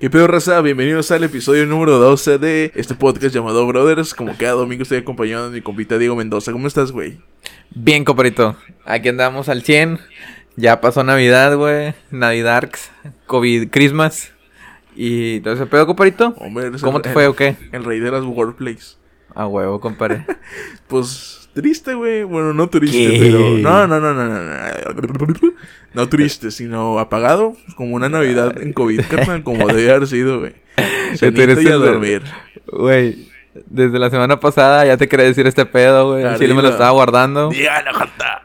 ¿Qué pedo, raza? Bienvenidos al episodio número 12 de este podcast llamado Brothers. Como cada domingo estoy acompañado de mi compita Diego Mendoza. ¿Cómo estás, güey? Bien, compadrito. Aquí andamos al 100. Ya pasó Navidad, güey. Navidarks, COVID, Christmas. Y todo ese pedo, compadrito. Hombre, ¿Cómo el- te fue o qué? El rey de las workplace. A huevo, compadre. Pues triste, güey. Bueno, no triste, ¿Qué? pero. No, no, no, no, no. No, no triste, sino apagado. Como una Navidad en COVID, carnal. Como debe haber sido, güey. Eres y a dormir. Güey, desde la semana pasada ya te quería decir este pedo, güey. Sí, me lo estaba guardando. Dígalo, jota.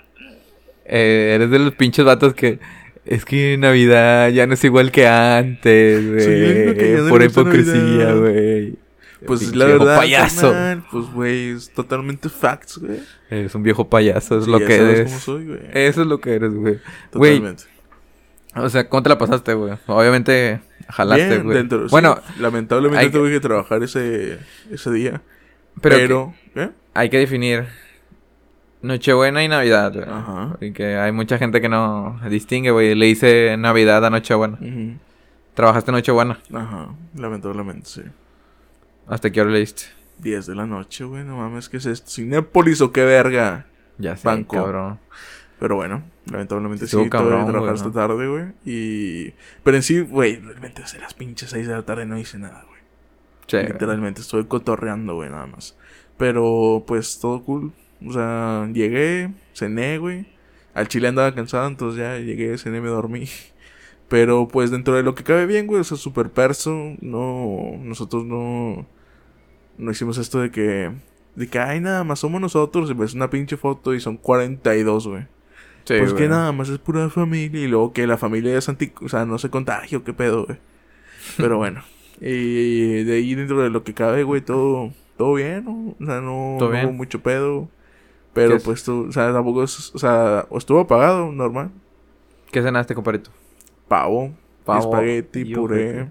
Eh, eres de los pinches vatos que. Es que Navidad ya no es igual que antes, güey. Sí, Pura hipocresía, güey. Pues la viejo verdad, payaso. pues, güey, es totalmente facts, güey. Eres un viejo payaso, es Sí, lo ya que sabes eres. cómo soy, güey. Eso es lo que eres, güey. Totalmente. o sea, ¿cómo te la pasaste, güey? Obviamente jalaste, güey. dentro- sí, bueno, lamentablemente hay tuve que trabajar ese, ese día. pero, ¿eh? hay que definir Nochebuena y Navidad, güey. Ajá. Y que hay mucha gente que no distingue, güey. Le hice Navidad a Nochebuena. Ujú. Trabajaste Nochebuena. Ajá, lamentablemente, sí. ¿Hasta qué hora le diste? 10 de la noche, güey, no mames, ¿qué es esto? ¿Cinépolis o qué verga? Ya sé, Banco. cabrón. Pero bueno, lamentablemente sí, tuve cabrón, que trabajar ¿no? tarde, güey. Y... Pero en sí, güey, realmente desde las pinches 6 de la tarde no hice nada, güey. Sí. Literalmente, estoy cotorreando, güey, nada más. Pero, pues, todo cool. O sea, llegué, cené, güey. Al chile andaba cansado, entonces ya llegué, cené, me dormí. Pero, pues, dentro de lo que cabe bien, güey, o sea, super perso. No, nosotros no... No hicimos esto de que... De que, ay, nada más somos nosotros. Y ves una pinche foto y son 42, güey. Sí, pues güey. que nada más es pura familia. Y luego que la familia es anti... O sea, no se contagio, qué pedo, güey. Pero bueno. Y de ahí dentro de lo que cabe, güey, todo... Todo bien, ¿no? O sea, no, ¿Todo no bien? hubo mucho pedo. Pero pues tú... O sea, tampoco es... O sea, estuvo apagado, normal. ¿Qué cenaste, compadrito? Pavo. Pavo Espagueti, puré.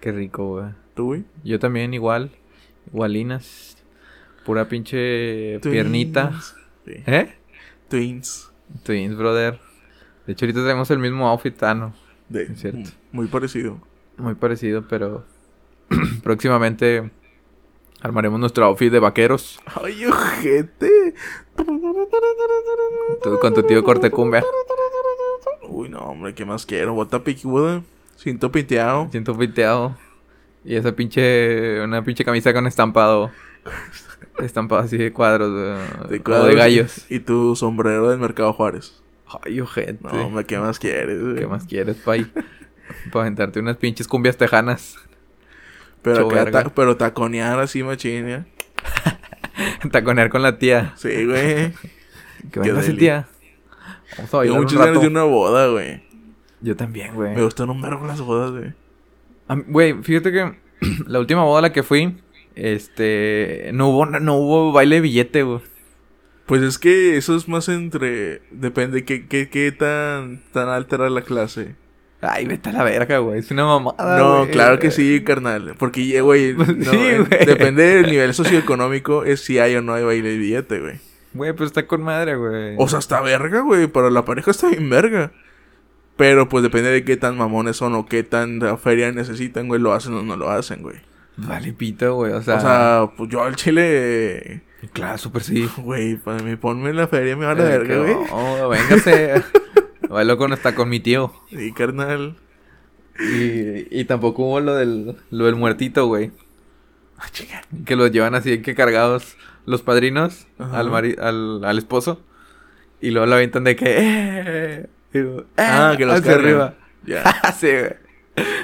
Qué rico, güey. ¿Tú, güey? Yo también igual. Igualinas. Pura pinche piernita. Sí. ¿Eh? Twins. Twins, brother. De hecho, ahorita tenemos el mismo outfit, ah, no. De, Es cierto. Muy parecido. Muy parecido, pero próximamente armaremos nuestro outfit de vaqueros. ¡Ay, ojete! Tú con tu tío Cortecumbia. Uy, no, hombre, ¿qué más quiero? Bota picuda. Cinto pinteado. Siento pinteado. Y esa pinche. Una pinche camisa con estampado. Estampado así de cuadros. De, cuadros de gallos. Y tu sombrero del Mercado Juárez. Ay, ojete. No, hombre, ¿qué más quieres? ¿Qué más quieres, pay? Para aventarte unas pinches cumbias tejanas. Pero, Hecho acá verga. ta- pero taconear así, machín, ya. Taconear con la tía. Sí, güey. Que venga ese tía. Vamos a bailar Tengo muchas ganas de una boda, güey. Yo también, güey. Me gustan un vergo las bodas, güey. Güey, fíjate que la última boda a la que fui, este, no hubo, no hubo baile de billete, güey. Pues es que eso es más entre... Depende qué, qué, qué tan, tan alta era la clase. Ay, vete a la verga, güey. Es una mamada, no, claro que sí, carnal. Porque, ya, güey, no, Sí, eh, depende del nivel socioeconómico, es si hay o no hay baile de billete, güey. Güey, pero está con madre, güey. O sea, está verga, güey. Para la pareja está bien verga. Pero pues depende de qué tan mamones son o qué tan feria necesitan, güey. Lo hacen o no lo hacen, güey. Vale, pito, güey. O sea, O sea, pues yo al chile. claro, súper sí. Güey, para mí ponme en la feria, me vale verga, güey. No, véngase. Bailo con hasta con mi tío. Sí, carnal. Y, y tampoco hubo lo del, lo del muertito, güey. Ah. Que los llevan así que cargados los padrinos Ajá. al, mari- al, al esposo. Y luego la avientan de que... Ah, "Eh", que los hacia cargan. arriba. Ya, sí, güey.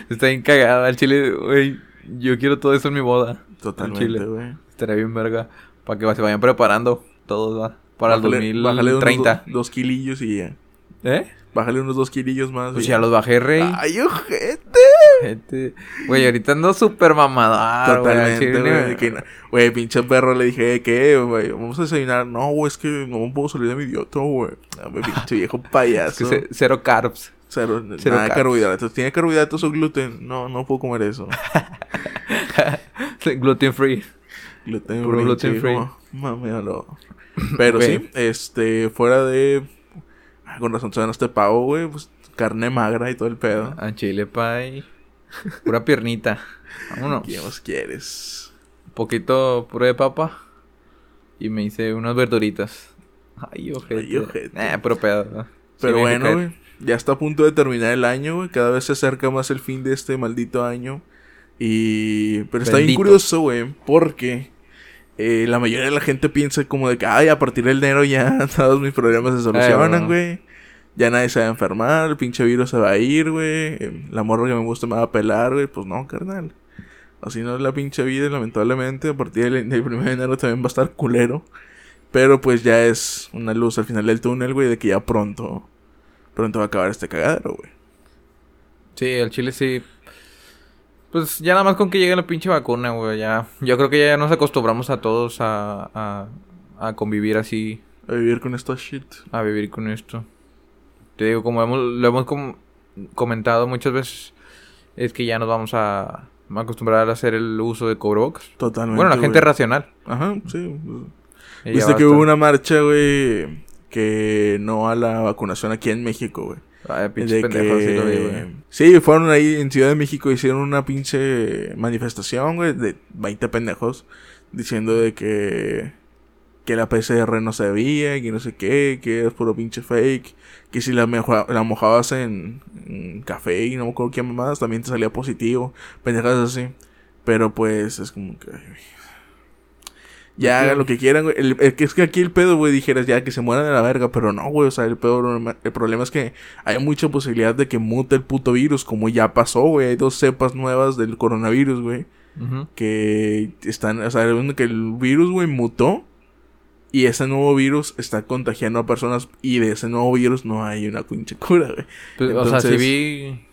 Está bien cagado. Al chile, güey. Yo quiero todo eso en mi boda. totalmente, güey. Estaría bien verga. Para que se vayan preparando todos, va. Para Bájale- el bájale unos 2030. do- dos kilillos y ya. ¿Eh? Bájale unos dos kilillos más. Pues y ya los bajé, rey. Ay, ojete. Gente. Güey, ahorita ando súper mamadar, güey. al Totalmente, güey. pinche perro, le dije, ¿qué, güey? Vamos a desayunar. No, güey, es que no puedo salir de mi idiota, güey. Ah, pinche viejo Es que payaso. ce- cero carbs. Cero, cero nada de carbohidratos. ¿Tiene carbohidratos o gluten? No, no puedo comer eso. Gluten free. gluten Puro free, gluten free. no, maméalo. Pero sí, este, fuera de... ah, Con razón, se este pavo, güey, pues carne magra y todo el pedo. A chile pie. Pura piernita. Vámonos. ¿Qué más quieres? Un poquito puré de papa. Y me hice unas verduritas. Ay, ojete. Ay, ojete. Eh, puro pedo. ¿no? Pero Sí, bueno, güey. Ya está a punto de terminar el año, güey. Cada vez se acerca más el fin de este maldito año. Y... Pero está bien curioso, güey. Porque... eh, la mayoría de la gente piensa como de que, ay, a partir del enero ya todos mis problemas se solucionan, güey. Ya nadie se va a enfermar, el pinche virus se va a ir, güey. eh, La morra que me gusta me va a pelar, güey. Pues no, carnal. Así no es la pinche vida, y lamentablemente. A partir del, del 1 de enero también va a estar culero. Pero pues ya es una luz al final del túnel, güey, de que ya pronto. Pronto va a acabar este cagadero, güey. Sí, el chile sí. Pues ya nada más con que llegue la pinche vacuna, güey. Ya. Yo creo que ya nos acostumbramos a todos a, a, a convivir así. A vivir con esta shit. a vivir con esto. Te digo, como hemos, lo hemos com- comentado muchas veces, es que ya nos vamos a, acostumbrar a hacer el uso de cubrebocas. Totalmente. Bueno, la gente racional. Ajá, sí. Y Viste que hubo una marcha, güey. Que no a la vacunación aquí en México, güey. Ay, De pendejos, sí vi, que... güey. Sí, fueron ahí en Ciudad de México, hicieron una pinche manifestación, güey, de 20 pendejos, diciendo de que, que la PCR no se veía, que no sé qué, que es puro pinche fake, que si la, la mojabas en, en café y no me acuerdo qué mamadas, también te salía positivo, pendejas así. Pero pues es como que... Ya hagan lo que quieran, güey. El- el que es que aquí el pedo, güey, dijeras ya que se mueran de la verga, pero no, güey. O sea, el pedo, el problema es que hay mucha posibilidad de que mute el puto virus, como ya pasó, güey. Hay dos cepas nuevas del coronavirus, güey. Que están, o sea, que el virus, güey, mutó. Y ese nuevo virus está contagiando a personas. Y de ese nuevo virus no hay una pinche cura, güey. Pues, O sea, Entonces- vi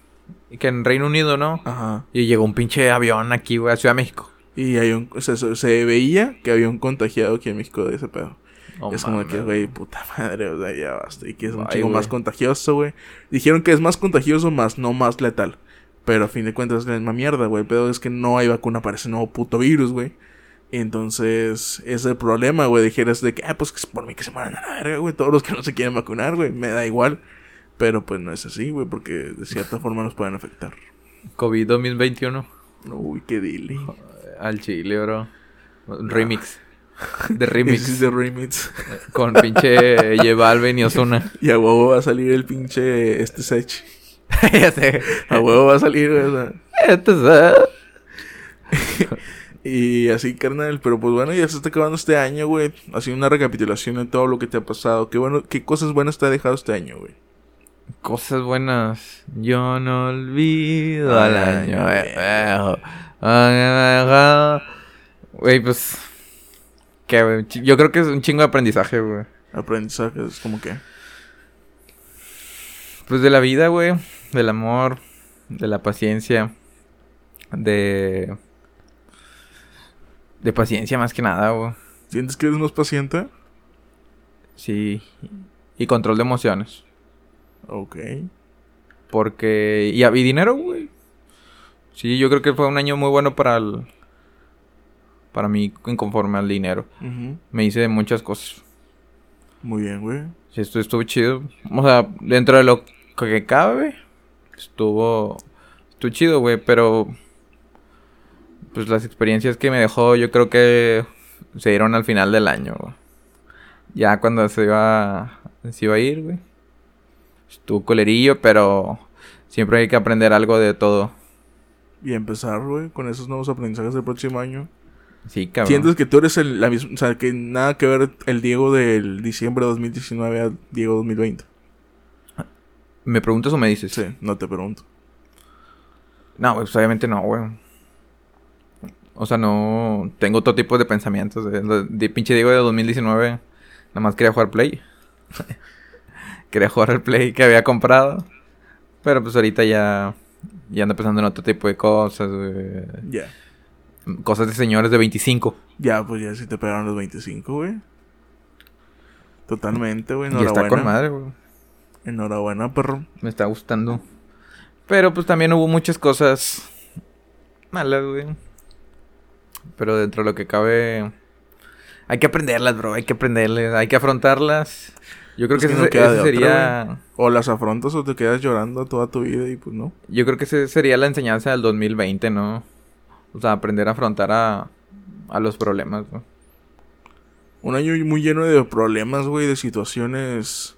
que en Reino Unido, ¿no? Ajá. Y llegó un pinche avión aquí, güey, a Ciudad de México. Y hay un, o sea, se, veía que había un contagiado aquí en México de ese pedo. No es como que, güey, puta madre, o sea, ya basta. Y que es un güey. más contagioso, güey. Dijeron que es más contagioso, más no más letal. Pero a fin de cuentas es la misma mierda, güey. Pero es que no hay vacuna para ese nuevo puto virus, güey. Entonces, ese es el problema, güey. Dijeras de que, ah, pues por mí que se mueran a la verga, güey. Todos los que no se quieren vacunar, güey. Me da igual. Pero pues no es así, güey, porque de cierta forma nos pueden afectar. COVID 2021. Uy, qué dili. Al chile, bro. Un remix. De remix. the remix. con pinche J Balvin y Ozuna. Y a huevo va a salir el pinche este Sech. ya sé. A huevo va a salir, sea. Este es- Y así, carnal. Pero pues bueno, ya se está acabando este año, güey. Así una recapitulación de todo lo que te ha pasado. Qué bueno, qué cosas buenas te ha dejado este año, güey. Cosas buenas. Yo no olvido al año güey. viejo. Pues. ¿Qué, güey? Yo creo que es un chingo de aprendizaje, güey. Aprendizaje, es como que. Pues de la vida, güey. Del amor. De la paciencia. De. De paciencia más que nada, güey. ¿Sientes que eres más paciente? Sí. Y control de emociones. Ok. Porque. Y, y dinero, güey. Sí, yo creo que fue un año muy bueno para el. Para mí, en conforme al dinero. Me hice de muchas cosas. Muy bien, güey. Sí, esto estuvo chido. O sea, dentro de lo que cabe, estuvo. Estuvo chido, güey. Pero. Pues las experiencias que me dejó, yo creo que se dieron al final del año, güey. Ya cuando se iba. Se iba a ir, güey. Estuvo colerillo, pero. Siempre hay que aprender algo de todo. Y empezar, güey, con esos nuevos aprendizajes del próximo año. Sí, cabrón. ¿Sientes que tú eres el, la misma, o sea, que nada que ver el Diego del diciembre de 2019 a Diego 2020? ¿Me preguntas o me dices? Sí, no te pregunto. No, pues obviamente no, güey. O sea, no. Tengo otro tipo de pensamientos. De, pinche Diego de 2019. Nada más quería jugar Play. quería jugar el Play que había comprado. Pero pues ahorita ya. Ya ando pensando en otro tipo de cosas, güey. Ya. Cosas de señores de 25. Ya, pues ya si te pegaron los 25, güey. Totalmente, güey. Y está Enhorabuena. con madre, güey. Enhorabuena, perro. Me está gustando. Pero pues también hubo muchas cosas malas, güey. Pero dentro de lo que cabe... Hay que aprenderlas, bro. Hay que aprenderlas. Hay que afrontarlas. Yo creo que, que no ese, queda ese de otra, sería... O las afrontas o te quedas llorando toda tu vida y pues no. Yo creo que esa sería la enseñanza del 2020, ¿no? O sea, aprender a afrontar a, a los problemas, ¿no? Un año muy lleno de problemas, güey, de situaciones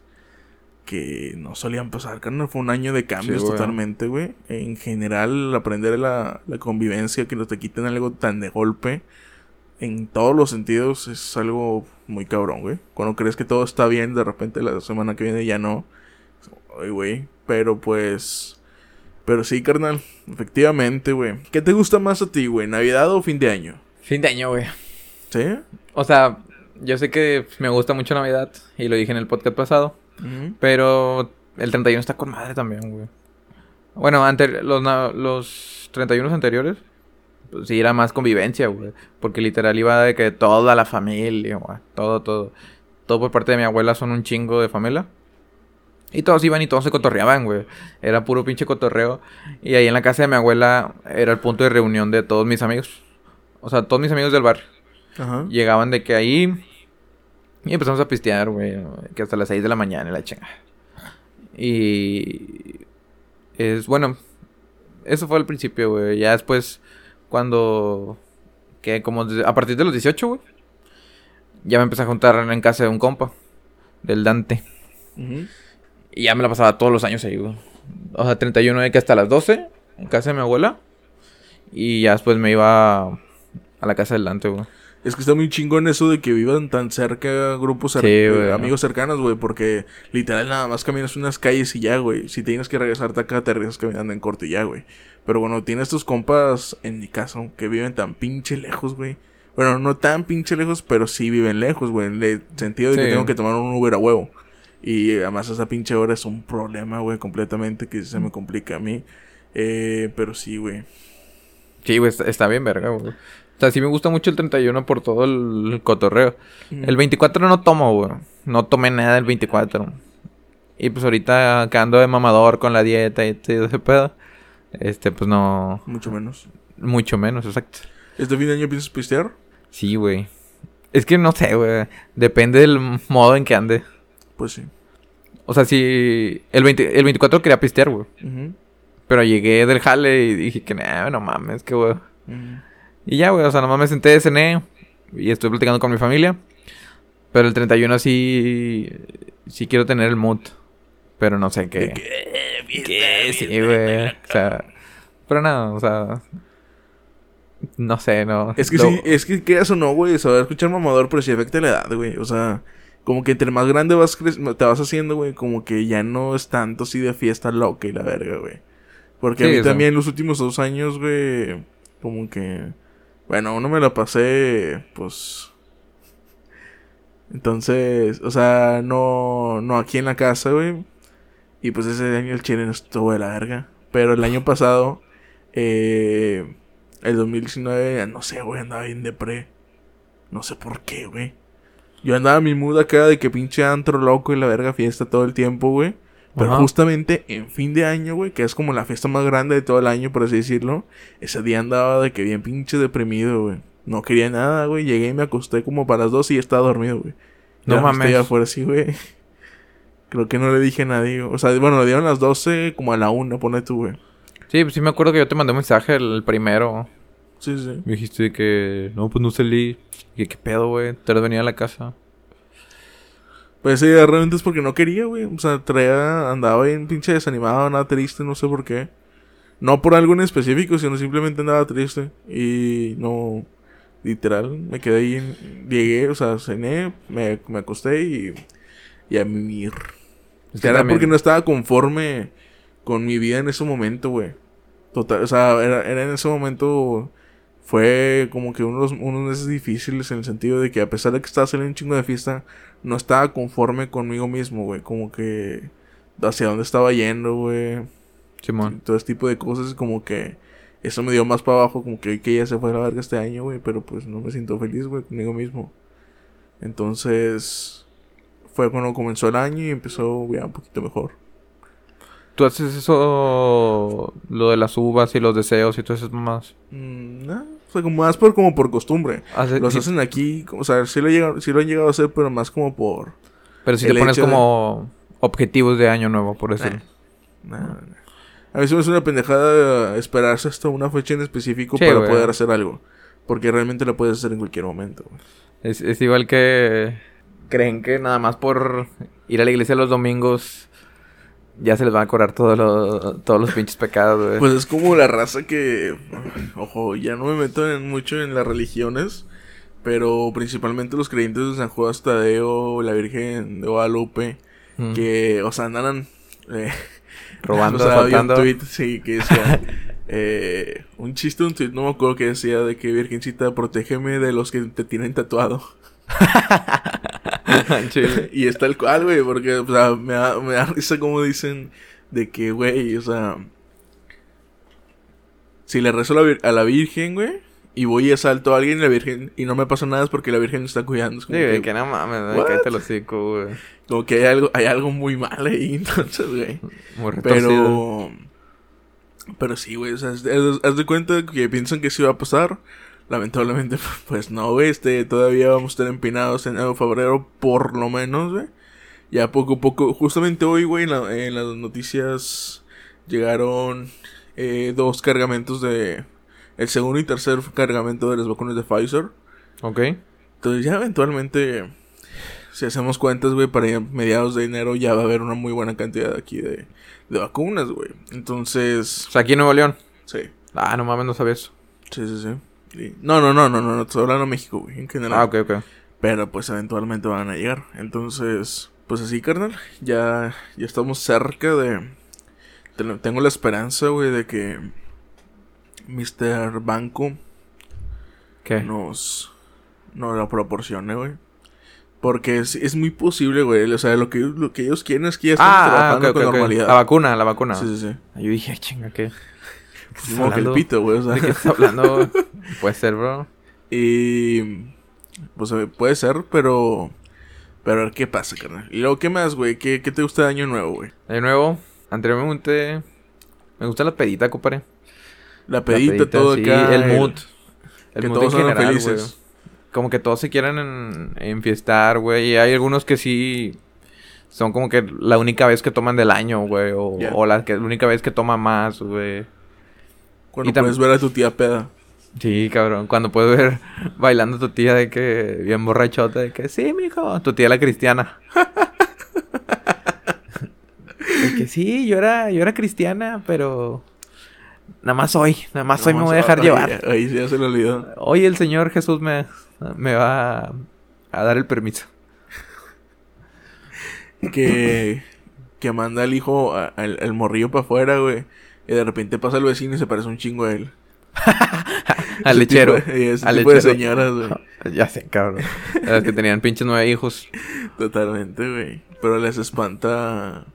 que no solían pasar, carnal. Fue un año de cambios Sí, totalmente, güey. En general, aprender la, la convivencia, que no te quiten algo tan de golpe, en todos los sentidos, es algo muy cabrón, güey. Cuando crees que todo está bien, de repente la semana que viene ya no. Ay, güey. Pero pues... Pero sí, carnal. Efectivamente, güey. ¿Qué te gusta más a ti, güey? ¿Navidad o fin de año? Fin de año, güey. ¿Sí? O sea, yo sé que me gusta mucho Navidad y lo dije en el podcast pasado, Pero el 31 está con madre también, güey. Bueno, ante los, los 31 anteriores, pues sí era más convivencia, güey. Porque literal iba de que toda la familia, güey. Todo, todo. Todo por parte de mi abuela son un chingo de familia. Y todos iban y todos se cotorreaban, güey. Era puro pinche cotorreo. Y ahí en la casa de mi abuela era el punto de reunión de todos mis amigos. O sea, todos mis amigos del barrio. Ajá. Llegaban de que ahí. Y empezamos a pistear, güey. Que hasta las 6 de la mañana y la chinga. Y. Es bueno. Eso fue al principio, güey. Ya después, cuando. Que como a partir de los 18, güey. Ya me empecé a juntar en casa de un compa. Del Dante. Y ya me la pasaba todos los años ahí, güey. O sea, 31 de que hasta las 12. En casa de mi abuela. Y ya después me iba a la casa del Dante, güey. Es que está muy chingón eso de que vivan tan cerca grupos Sí, eh, amigos cercanos, güey, porque literal nada más caminas unas calles y ya, güey. Si tienes que regresarte acá, te regresas caminando en corto y ya, güey. Pero bueno, tienes tus compas, en mi caso, que viven tan pinche lejos, güey. Bueno, no tan pinche lejos, pero sí viven lejos, güey. En el sentido de que tengo que tomar un Uber a huevo. Y además esa pinche hora es un problema, güey, completamente que se me complica a mí. Eh, pero sí, güey. Sí, güey, está, está bien, verga, güey. O sea, sí me gusta mucho el 31 por todo el, cotorreo. El 24 no tomo, güey. No tomé nada el 24. Y pues ahorita quedando de mamador con la dieta y todo ese pedo. Este, pues no. Mucho menos. Mucho menos, exacto. ¿Este fin de año piensas pistear? Sí, güey. Es que no sé, güey. Depende del modo en que ande. Pues sí. O sea, si. El, 20 el 24 quería pistear, güey. Pero llegué del jale y dije que, nah, no mames, que güey. Ujú. Y ya, güey, o sea, nomás me senté, cené y estoy platicando con mi familia. Pero el 31 sí, sí quiero tener el mood. Pero no sé qué. ¿Qué? Sí, güey. O sea, pero no, o sea, no sé, no. Es que Lo- sí, es que quieras o no, güey, saber escuchar mamador, pero sí afecta la edad, güey. O sea, como que entre más grande vas cre- te vas haciendo, güey, como que ya no es tanto así de fiesta loca y la verga, güey. Porque a mí o sea. también los últimos dos años, güey, como que... Bueno, uno me la pasé, pues... Entonces, o sea, no, no aquí en la casa, güey. Y pues ese año el chile no estuvo de la verga. Pero el año pasado, eh, el 2019, no sé, güey, andaba bien depre. No sé por qué, güey. Yo andaba mi mood acá de que pinche antro loco y la verga fiesta todo el tiempo, güey. Pero Ajá. justamente en fin de año, güey, que es como la fiesta más grande de todo el año, por así decirlo. Ese día andaba de que bien pinche deprimido, güey. No quería nada, güey. Llegué y me acosté como para las dos y ya estaba dormido, güey. No Ya mames. Estoy afuera así, güey. Creo que no le dije a nadie. güey. O sea, bueno, le dieron las 12 como a la 1, pone tú, güey. Sí, pues sí me acuerdo que yo te mandé un mensaje el primero. Sí, sí. Me dijiste que no, pues no salí. Y que, ¿qué pedo, güey? Te has venido a la casa. Pues sí, realmente es porque no quería, güey. O sea, traía, andaba bien pinche desanimado, nada triste, no sé por qué. No por algo en específico, sino simplemente andaba triste. Y no, literal, me quedé ahí, llegué, o sea, cené, me, me acosté y, y a mimir. Es que Era también- porque no estaba conforme con mi vida en ese momento, güey. Total, o sea, era, era en ese momento. Fue como que unos, unos meses difíciles en el sentido de que a pesar de que estaba saliendo un chingo de fiesta, no estaba conforme conmigo mismo, güey. Como que hacia dónde estaba yendo, güey. Simón. Todo ese tipo de cosas, como que eso me dio más para abajo, como que, que ya se fue a la verga este año, güey. Pero pues no me siento feliz, güey, conmigo mismo. Entonces, fue cuando comenzó el año y empezó ya un poquito mejor. ¿Tú haces eso, lo de las uvas y los deseos y todo eso más? Mm, no, o sea, como más por, como por costumbre. Hace- Los sí, hacen aquí, o sea, sí lo, llegan, sí lo han llegado a hacer, pero más como por... Pero si te pones de- como objetivos de año nuevo, por decirlo. Nah, nah. A veces es una pendejada esperarse hasta una fecha en específico Sí, para güey. poder hacer algo. Porque realmente la puedes hacer en cualquier momento. Es, es igual que creen que nada más por ir a la iglesia los domingos ya se les van a cobrar todos los, todos los pinches pecados, güey. Pues es como la raza que... Ojo, ya no me meto en mucho en las religiones. Pero principalmente los creyentes de San Juan Tadeo, la Virgen de Guadalupe. Mm. Que, o sea, andan... eh, Robando, o sea, había un asaltando. tweet, sí, que decía... eh, un chiste, un tweet, no me acuerdo que decía de que Virgencita, protégeme de los que te tienen tatuado. Y es tal cual, güey, porque, o sea, me da, me da risa como dicen de que, güey, o sea, si le rezo a la, Virgen, güey, y voy y asalto a alguien, la Virgen, y no me pasa nada es porque la Virgen está cuidando. Es como, que, que no mames, güey, What? cállate el hocico, güey. como que hay algo, hay algo muy mal ahí, entonces, güey. Muy retorcido. Pero, pero sí, güey, o sea, haz de cuenta que piensan que sí va a pasar. Lamentablemente, pues no, güey, este, todavía vamos a estar empinados en enero, febrero, por lo menos, güey. Ya poco a poco, justamente hoy, güey, en, la- en las noticias llegaron eh, dos cargamentos de... El segundo y tercer cargamento de las vacunas de Pfizer. Ok. Entonces ya eventualmente, si hacemos cuentas, güey, para mediados de enero ya va a haber una muy buena cantidad aquí de, de vacunas, güey. Entonces, O sea, aquí en Nuevo León. sí, Ah, no mames, no sabía eso. sí, sí, sí. No, no, no, no, no, no, estoy hablando de México, güey, en general. Ah, ok, ok. Pero pues eventualmente van a llegar. Entonces, pues así, carnal, ya, ya estamos cerca de... ten- Tengo la esperanza, güey, de que Mr. Banco ¿Qué? nos, nos la proporcione, güey. Porque es, es muy posible, güey. O sea, lo que, lo que ellos quieren es que ya estén Ah, ah, trabajando ok, con ok, ok. normalidad. La vacuna, la vacuna. Sí, sí, sí. Yo dije, "Ay, chinga, ¿qué? ¿Qué estás Como que el pito, güey. O sea. ¿De qué estás hablando? Puede ser, bro. Y. Pues eh, puede ser, pero. Pero a ver qué pasa, carnal. Y luego, ¿qué más, güey? ¿Qué, ¿Qué te gusta de Año Nuevo, güey? De nuevo, anteriormente me gusta la pedita, compadre. La La pedita, todo sí, acá. el mood. El que mood todos en general, felices. Como que todos se quieren en, enfiestar, güey. Y hay algunos que sí son como que la única vez que toman del año, güey. O, Ya. o la, que, la única vez que toman más, güey. Cuando puedes ver a tu tía peda. Sí, cabrón. Cuando puedes ver bailando tu tía de que bien borrachota, de que sí, mijo. Tu tía la cristiana. de que sí, yo era, yo era cristiana, pero nada más hoy, nada más hoy me voy a dejar llevar. Ahí sí ya se lo olvidó. Hoy el Señor Jesús me, me va a dar el permiso. que, que manda al hijo, a- al, al morrillo para afuera, güey. Y de repente pasa el vecino y se parece un chingo a él. Al lechero. de- al tipo de señoras, güey. Ya sé, cabrón. Las que tenían pinches nueve hijos. Totalmente, güey. Pero les espanta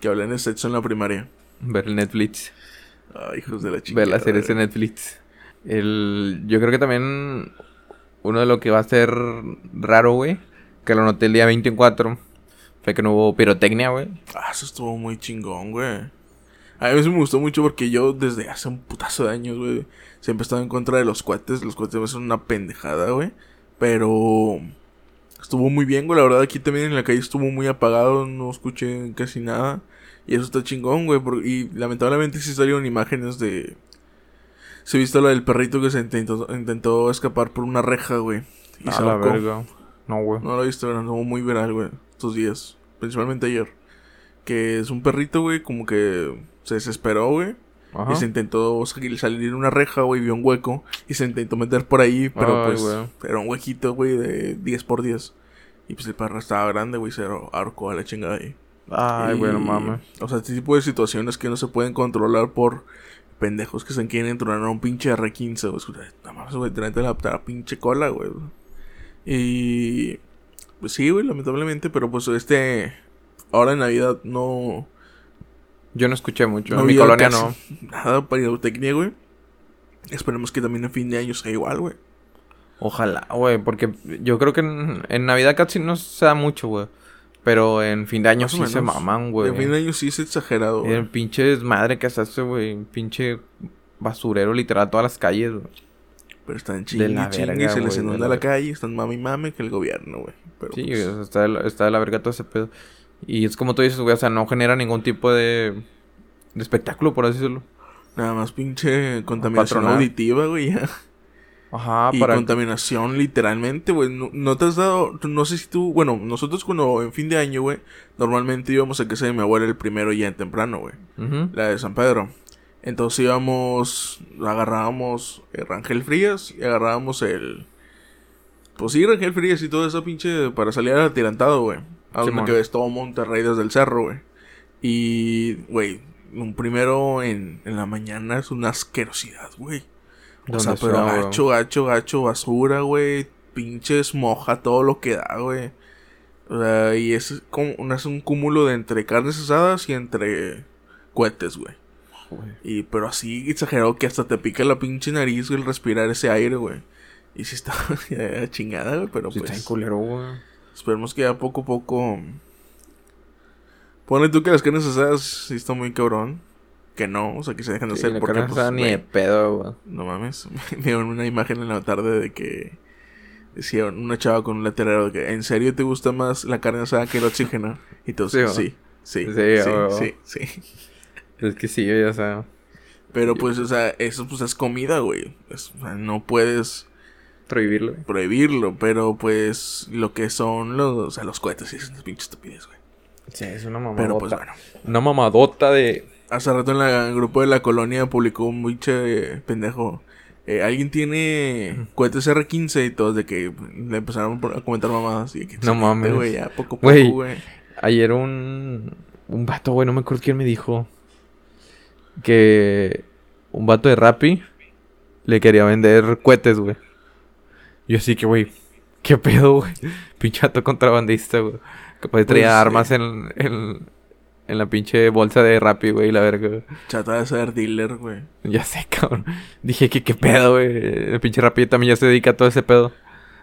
que hablen de sexo en la primaria. Ver el Netflix. Ay, hijos de la chingada. Ver las series güey. Netflix. El, yo creo que también uno de lo que va a ser raro, güey, que lo noté el día 24, fue que no hubo pirotecnia, güey. Ah, eso estuvo muy chingón, güey. A mí me gustó mucho porque yo desde hace un putazo de años, güey, siempre he estado en contra de los cohetes. Los cohetes son una pendejada, güey. Pero estuvo muy bien, güey. La verdad, aquí también en la calle estuvo muy apagado. No escuché casi nada. Y eso está chingón, güey. por- Y lamentablemente sí salieron imágenes de... Se visto la del perrito que se intentó, intentó escapar por una reja, güey. Y A se la verga. No, güey. No lo he visto, pero estuvo muy viral, güey. Estos días. Principalmente ayer. Que es un perrito, güey, como que se desesperó, güey. Ajá. Y se intentó salir, salir de una reja, güey, vio un hueco. Y se intentó meter por ahí, pero Ay, pues güey. era un huequito, güey, de 10 por 10. Y pues el perro estaba grande, güey, se ahorcó a la chingada ahí. Ay, Y, güey, no mames. O sea, este tipo de situaciones que no se pueden controlar por pendejos que se quieren entrar a un pinche R15, güey. Escucha, Nada más, güey, la pinche cola, güey. Y. Pues sí, güey, lamentablemente, pero pues este. Ahora en Navidad no. Yo no escuché mucho. no en mi colonia no. Nada para pirotecnia, güey. Esperemos que también en fin de año sea igual, güey. Ojalá, güey, porque yo creo que en, en Navidad casi no se da mucho, güey. Pero en fin de año Más sí se maman, güey. En fin de año sí es exagerado, güey. El pinche desmadre que se hace, güey. Pinche basurero literal a todas las calles, güey. Pero están De chingue, la chingue, verga, se les inunda la la calle, están mami mame que el gobierno, güey. Sí, pues, está, de la, está de la verga todo ese pedo. Y es como tú dices, güey, o sea, no genera ningún tipo de, de espectáculo, por así decirlo. nada más pinche contaminación auditiva, güey, ya. Ajá, y para... contaminación literalmente, güey. No, no te has dado, no sé si tú, bueno, nosotros cuando en fin de año, güey, normalmente íbamos a casa de mi abuela el primero ya en temprano, güey. La de San Pedro. Entonces íbamos, agarrábamos el Rangel Frías y agarrábamos el... Pues sí, Rangel Frías y todo eso pinche para salir al atirantado, güey. Simón. que ves todo Monterrey desde el cerro, güey. Y, güey, un primero en, en la mañana es una asquerosidad, güey. O sea, pero sea, güey. gacho, gacho, gacho, basura, güey. Pinches moja todo lo que da, güey. O sea, y es como es un cúmulo de entre carnes asadas y entre cohetes, güey. Güey. Y pero así exagerado que hasta te pica la pinche nariz el respirar ese aire, güey. Y sí está chingada, güey, pero Sí, está pues bien culero, güey. Esperemos que ya poco a poco Ponle tú que las carnes asadas sí está muy cabrón. Que no, o sea, que se dejan de Sí, hacer porque carne pues, ni de pedo, güey. no mames, me dieron una imagen en la tarde de que decía una chava con un letrero de que ¿en serio te gusta más la carne asada que el oxígeno? Y tú Sí, sí, sí, sí, Sí, sí, sí. Es que sí, ya sea, Pero pues, o sea, eso pues es comida, güey. Es- o sea, no puedes prohibirlo, güey. prohibirlo, pero pues lo que son los, o sea, los cohetes sí es una pinche estupidez, güey. Sí, es una mamadota. Pero pues bueno. Una mamadota de... Hace rato en la- en el grupo de la colonia publicó un pinche pendejo. eh, Alguien tiene cohetes R15 y todos de que le empezaron a comentar mamadas. Y que No mames. güey, ya poco a poco, Güey. güey. Ayer un... Un vato, güey, no me acuerdo quién me dijo. Que... Un vato de Rappi... Le quería vender cohetes, güey. Yo así que, güey... ¿Qué pedo, güey? Pinche vato contrabandista, güey. Capaz traía Pues, armas sí. en, en... En la pinche bolsa de Rappi, güey, la verga. Chata de ser dealer, güey. Ya sé, cabrón. Dije que qué pedo, güey. El pinche Rappi también ya se dedica a todo ese pedo.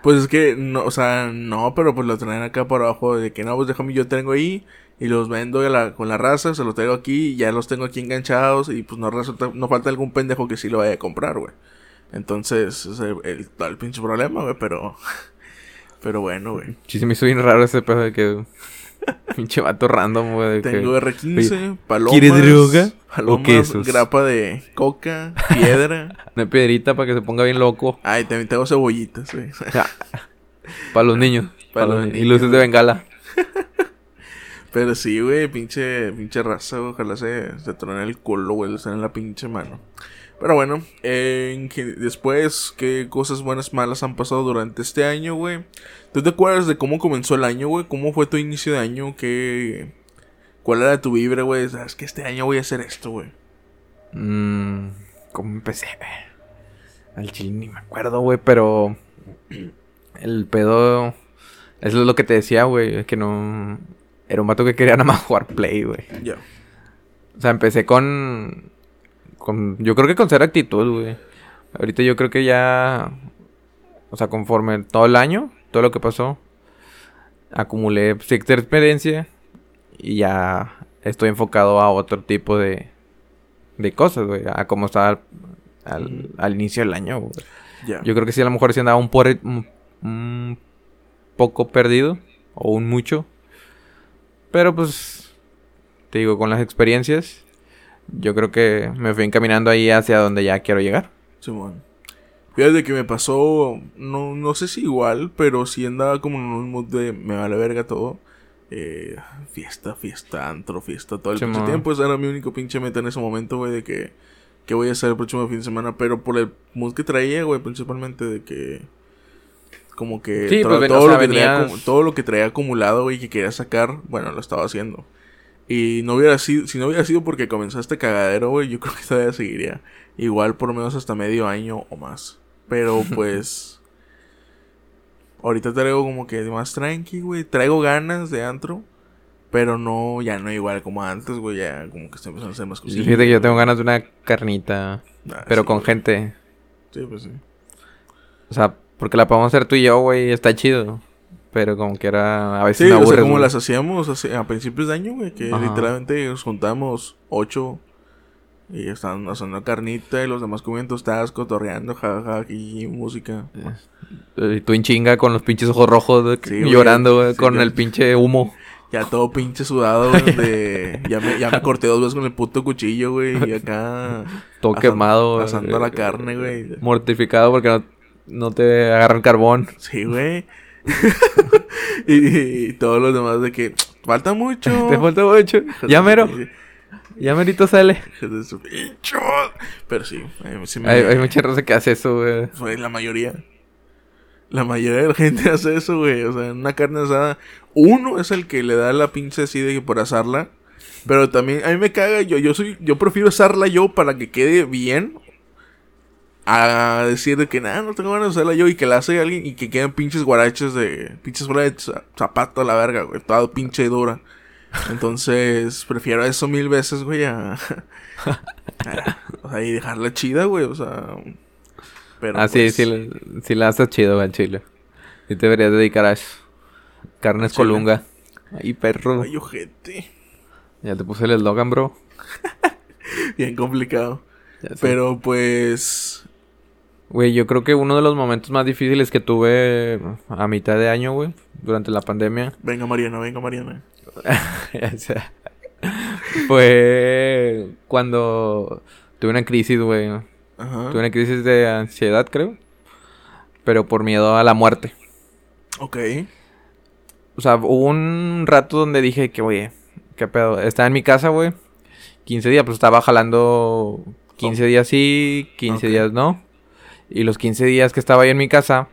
Pues es que, no, o sea, no, pero pues lo traen acá por abajo de que no, pues déjame, yo tengo ahí y los vendo la- con la raza, se los traigo aquí y ya los tengo aquí enganchados y pues no resulta, no falta algún pendejo que sí lo vaya a comprar, güey. Entonces, ese es el, el, pinche problema, güey, pero, pero bueno, güey. Sí, se me hizo bien raro ese pedo de que... pinche vato random, güey. que- Tengo R15, palomas. ¿quieres droga o Palomas, quesos? grapa de coca, piedra. Una piedrita para que se ponga bien loco. Ay, también tengo cebollitas, güey. para los niños. Para Pa' los los- y niños, luces de bengala. Pero sí, güey, pinche, pinche raza, güey, ojalá se, se trone el culo, güey, estar en la pinche mano. Pero bueno, en que- después, ¿qué cosas buenas, malas han pasado durante este año, güey? ¿Tú te acuerdas de cómo comenzó el año, güey? ¿Cómo fue tu inicio de año? ¿Qué... ¿Cuál era tu vibra, güey? Sabes que este año voy a hacer esto, güey. Mmm. ¿Cómo empecé, güey? Al chile ni me acuerdo, güey, pero. El pedo. Eso es lo que te decía, güey. Es que no. Era un vato que quería nada más jugar play, güey. Ya. O sea, empecé con. Con yo creo que con ser actitud, güey. Ahorita yo creo que ya. O sea, conforme todo el año, todo lo que pasó, acumulé cierta experiencia y ya estoy enfocado a otro tipo de, de cosas, güey. A cómo estaba al, inicio del año, güey. Yo creo que sí, a lo mejor sí andaba un, por, un, un poco perdido o un mucho. Pero pues, te digo, con las experiencias, yo creo que me fui encaminando ahí hacia donde ya quiero llegar. Simón. Fíjate que me pasó, no, no sé si igual, pero sí andaba como en un mood de me vale verga todo. Eh, fiesta, fiesta, antro, fiesta, todo el pinche tiempo. Esa era mi único pinche meta en ese momento, güey, de que, que voy a hacer el próximo fin de semana. Pero por el mood que traía, güey, principalmente de que... Como que Sí, todo, pues, todo o sea, lo que traía, venías- acu- todo lo que traía acumulado, güey, que quería sacar, bueno, lo estaba haciendo. Y no hubiera sido, si no hubiera sido porque comenzó este cagadero, güey, yo creo que todavía seguiría. Igual por lo menos hasta medio año o más. Pero pues. ahorita traigo como que más tranqui, güey. Traigo ganas de antro. Pero no, ya no igual como antes, güey. Ya como que estoy empezando a hacer más Y cositas. Fíjate que yo tengo ganas de una carnita, Ah, pero sí, con güey. gente. Sí, pues sí. O sea, porque la podemos hacer tú y yo, güey, está chido. Pero como que era a veces Sí, me o sea, como güey. las hacíamos hace- a principios de año, güey. Que Ajá. literalmente nos juntamos ocho. Y estaban asando carnita y los demás comiendo tostadas, cotorreando, jajaja, y música. Y tú en chinga con los pinches ojos rojos, Sí, güey. llorando, güey, con el pinche humo. Ya todo pinche sudado, güey. de- Ya, me, ya me corté dos veces con el puto cuchillo, güey. Y acá. Todo asan- quemado. Asando la carne, güey. Mortificado porque no, no te agarran carbón. Sí, güey. y, y todos los demás de que. Falta mucho. Te falta mucho. Ya mero. Ya merito sale. Pero sí, eh, sí me- Hay, hay mucha raza que hace eso, güey. Fue la mayoría. La mayoría de la gente hace eso, güey. O sea, en una carne asada, uno es el que le da la pinche así de que por asarla. Pero también, a mí me caga, yo, yo soy, yo prefiero asarla yo para que quede bien. A decir de que nada, no tengo ganas de hacerla yo y que la hace alguien y que queden pinches guaraches de. Pinches bolas de za- zapato a la verga, güey. Toda pinche dura. Entonces, prefiero eso mil veces, güey, a. a- o sea, y dejarla chida, güey, o sea. Pero. Ah, pues, sí, la- sí la haces chido, güey, chile. Y te deberías dedicar a eso. Carnes Chile. colunga. Ay, perro. Ay, ojete. Ya te puse el eslogan, bro. Bien complicado. Pero pues. Güey, yo creo que uno de los momentos más difíciles que tuve a mitad de año, güey, durante la pandemia, Venga, Mariana, venga, Mariana. o sea, fue cuando tuve una crisis, güey. Ajá. Tuve una crisis de ansiedad, creo. Pero por miedo a la muerte. Ok. O sea, hubo un rato donde dije que, oye, qué pedo. Estaba en mi casa, güey. 15 días, pues estaba jalando 15 días sí, 15 Ok. días no. Y los 15 días que estaba ahí en mi casa,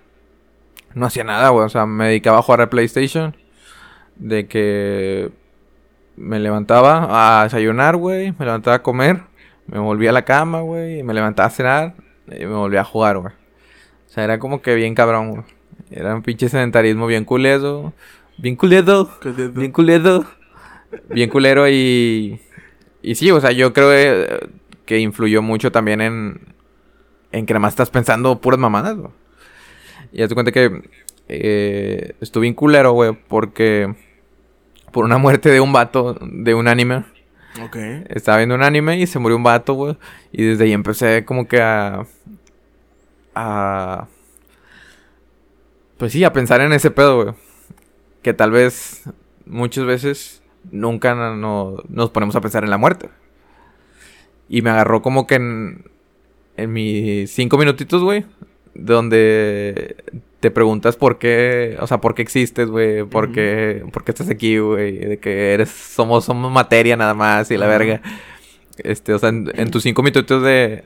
no hacía nada, güey. O sea, me dedicaba a jugar a PlayStation. De que me levantaba a desayunar, güey. Me levantaba a comer. Me volvía a la cama, güey. Me levantaba a cenar. Y me volvía a jugar, güey. O sea, era como que bien cabrón, güey. Era un pinche sedentarismo bien culedo. Bien culedo. ¿Qué te- Bien culero. Bien culero y... Y sí, o sea, yo creo eh, que influyó mucho también en... En que nada más estás pensando puras mamadas, güey. Y haz de cuenta que... eh, estuve bien culero, güey, porque... Por una muerte de un vato de un anime. Ok. Estaba viendo un anime y se murió un vato, güey. Y desde ahí empecé como que a... A... Pues sí, a pensar en ese pedo, güey. Que tal vez muchas veces nunca no- nos ponemos a pensar en la muerte. Y me agarró como que en, en mis cinco minutitos, güey. Donde te preguntas por qué, o sea, por qué existes, güey. Por, qué, por qué estás aquí, güey. De que eres, somos, somos materia nada más y la verga. Este, o sea, en, en tus cinco minutitos de,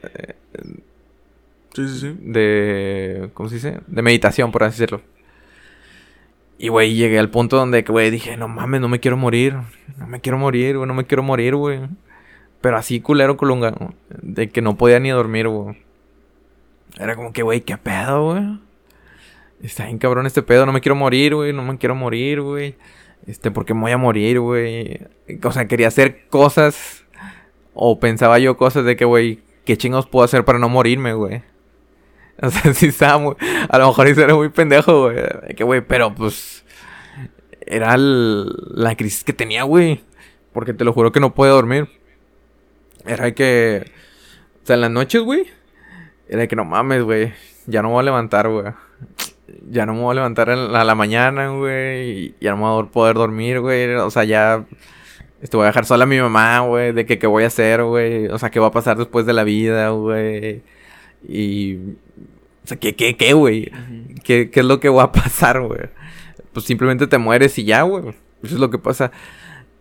Sí, sí, sí. de, ¿cómo se dice? De meditación, por así decirlo. Y, güey, llegué al punto donde, güey, dije, no mames, no me quiero morir. No me quiero morir, güey, no me quiero morir, güey. Pero así culero colunga, de que no podía ni dormir, güey. Era como que, güey, qué pedo, güey. Está bien cabrón este pedo, no me quiero morir, güey, no me quiero morir, güey. Este, ¿por qué me voy a morir, güey? O sea, quería hacer cosas. O pensaba yo cosas de que, güey, ¿qué chingos puedo hacer para no morirme, güey? O sea, sí estaba muy... A lo mejor eso era muy pendejo, güey. Que, güey, pero pues... Era la crisis que tenía, güey. Porque te lo juro que no puedo dormir. Era que... O sea, en las noches, güey. Era que no mames, güey. Ya no me voy a levantar, güey. Ya no me voy a levantar en la- a la mañana, güey. y Ya no me voy a poder dormir, güey. O sea, ya... Este, voy a dejar sola a mi mamá, güey. De que qué voy a hacer, güey. O sea, qué va a pasar después de la vida, güey. Y... O sea, ¿qué, qué, qué, güey? ¿Qué, ¿Qué es lo que va a pasar, güey? Pues simplemente te mueres y ya, güey. Eso es lo que pasa.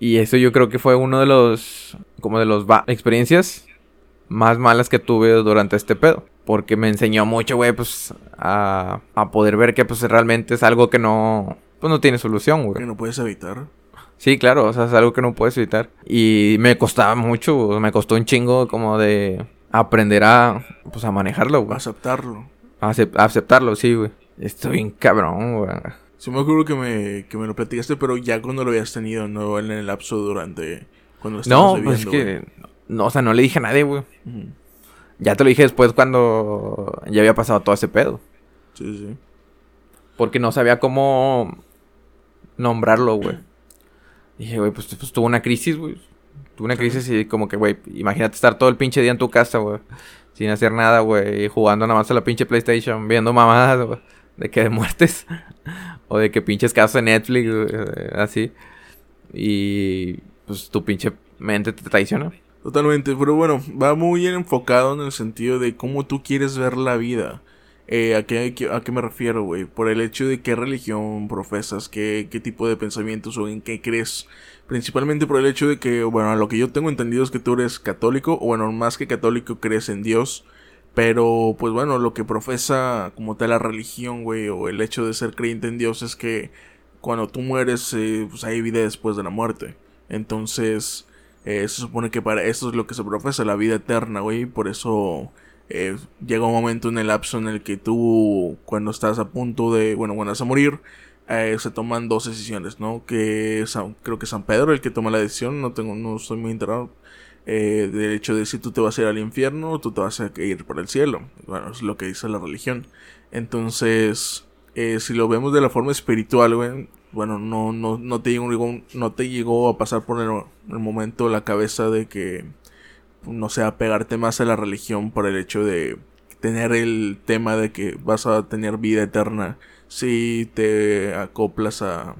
Y eso yo creo que fue uno de los... Como de los... va- experiencias más malas que tuve durante este pedo. Porque me enseñó mucho, güey, pues... A, a poder ver que pues realmente es algo que no... Pues no tiene solución, güey. Que no puedes evitar. Sí, claro, o sea, es algo que no puedes evitar. Y me costaba mucho, me costó un chingo como de aprender a, pues, a manejarlo, güey. Aceptarlo. Acep- aceptarlo, sí, güey. Estoy bien cabrón, güey. Sí me acuerdo que me, que me lo platicaste, pero ya cuando lo habías tenido, no en el lapso durante... Cuando lo No, pues es que... No, o sea, no le dije a nadie, güey. Ya te lo dije después cuando ya había pasado todo ese pedo. Sí, sí. Porque no sabía cómo nombrarlo, güey. Dije, güey, pues, pues tuvo una crisis, güey. Tuve una crisis y como que, güey, imagínate estar todo el pinche día en tu casa, güey. Sin hacer nada, güey. Jugando nada más a la pinche PlayStation. Viendo mamadas, güey. De que de muertes. O de que pinches casos de Netflix, así. Y pues tu pinche mente te traiciona. Totalmente, pero bueno, va muy enfocado en el sentido de cómo tú quieres ver la vida. Eh, ¿a, qué, ¿A qué me refiero, güey? Por el hecho de qué religión profesas, qué, qué tipo de pensamientos o en qué crees. Principalmente por el hecho de que, bueno, lo que yo tengo entendido es que tú eres católico, o bueno, más que católico crees en Dios. Pero, pues bueno, lo que profesa como tal la religión, güey, o el hecho de ser creyente en Dios es que cuando tú mueres, eh, pues hay vida después de la muerte. Entonces, eh, se supone que para eso es lo que se profesa, la vida eterna, güey. Por eso eh, llega un momento en el lapso en el que tú, cuando estás a punto de, bueno, cuando vas a morir, eh, se toman dos decisiones, ¿no? Que creo que San Pedro el que toma la decisión, no tengo, no estoy muy enterado. Del hecho de si tú te vas a ir al infierno o tú te vas a ir por el cielo. Bueno, es lo que dice la religión. Entonces, si lo vemos de la forma espiritual, güey, bueno, no, no, no, te, llegó, no te llegó a pasar por el, el momento la cabeza de que, no sé, pegarte más a la religión por el hecho de tener el tema de que vas a tener vida eterna si te acoplas a,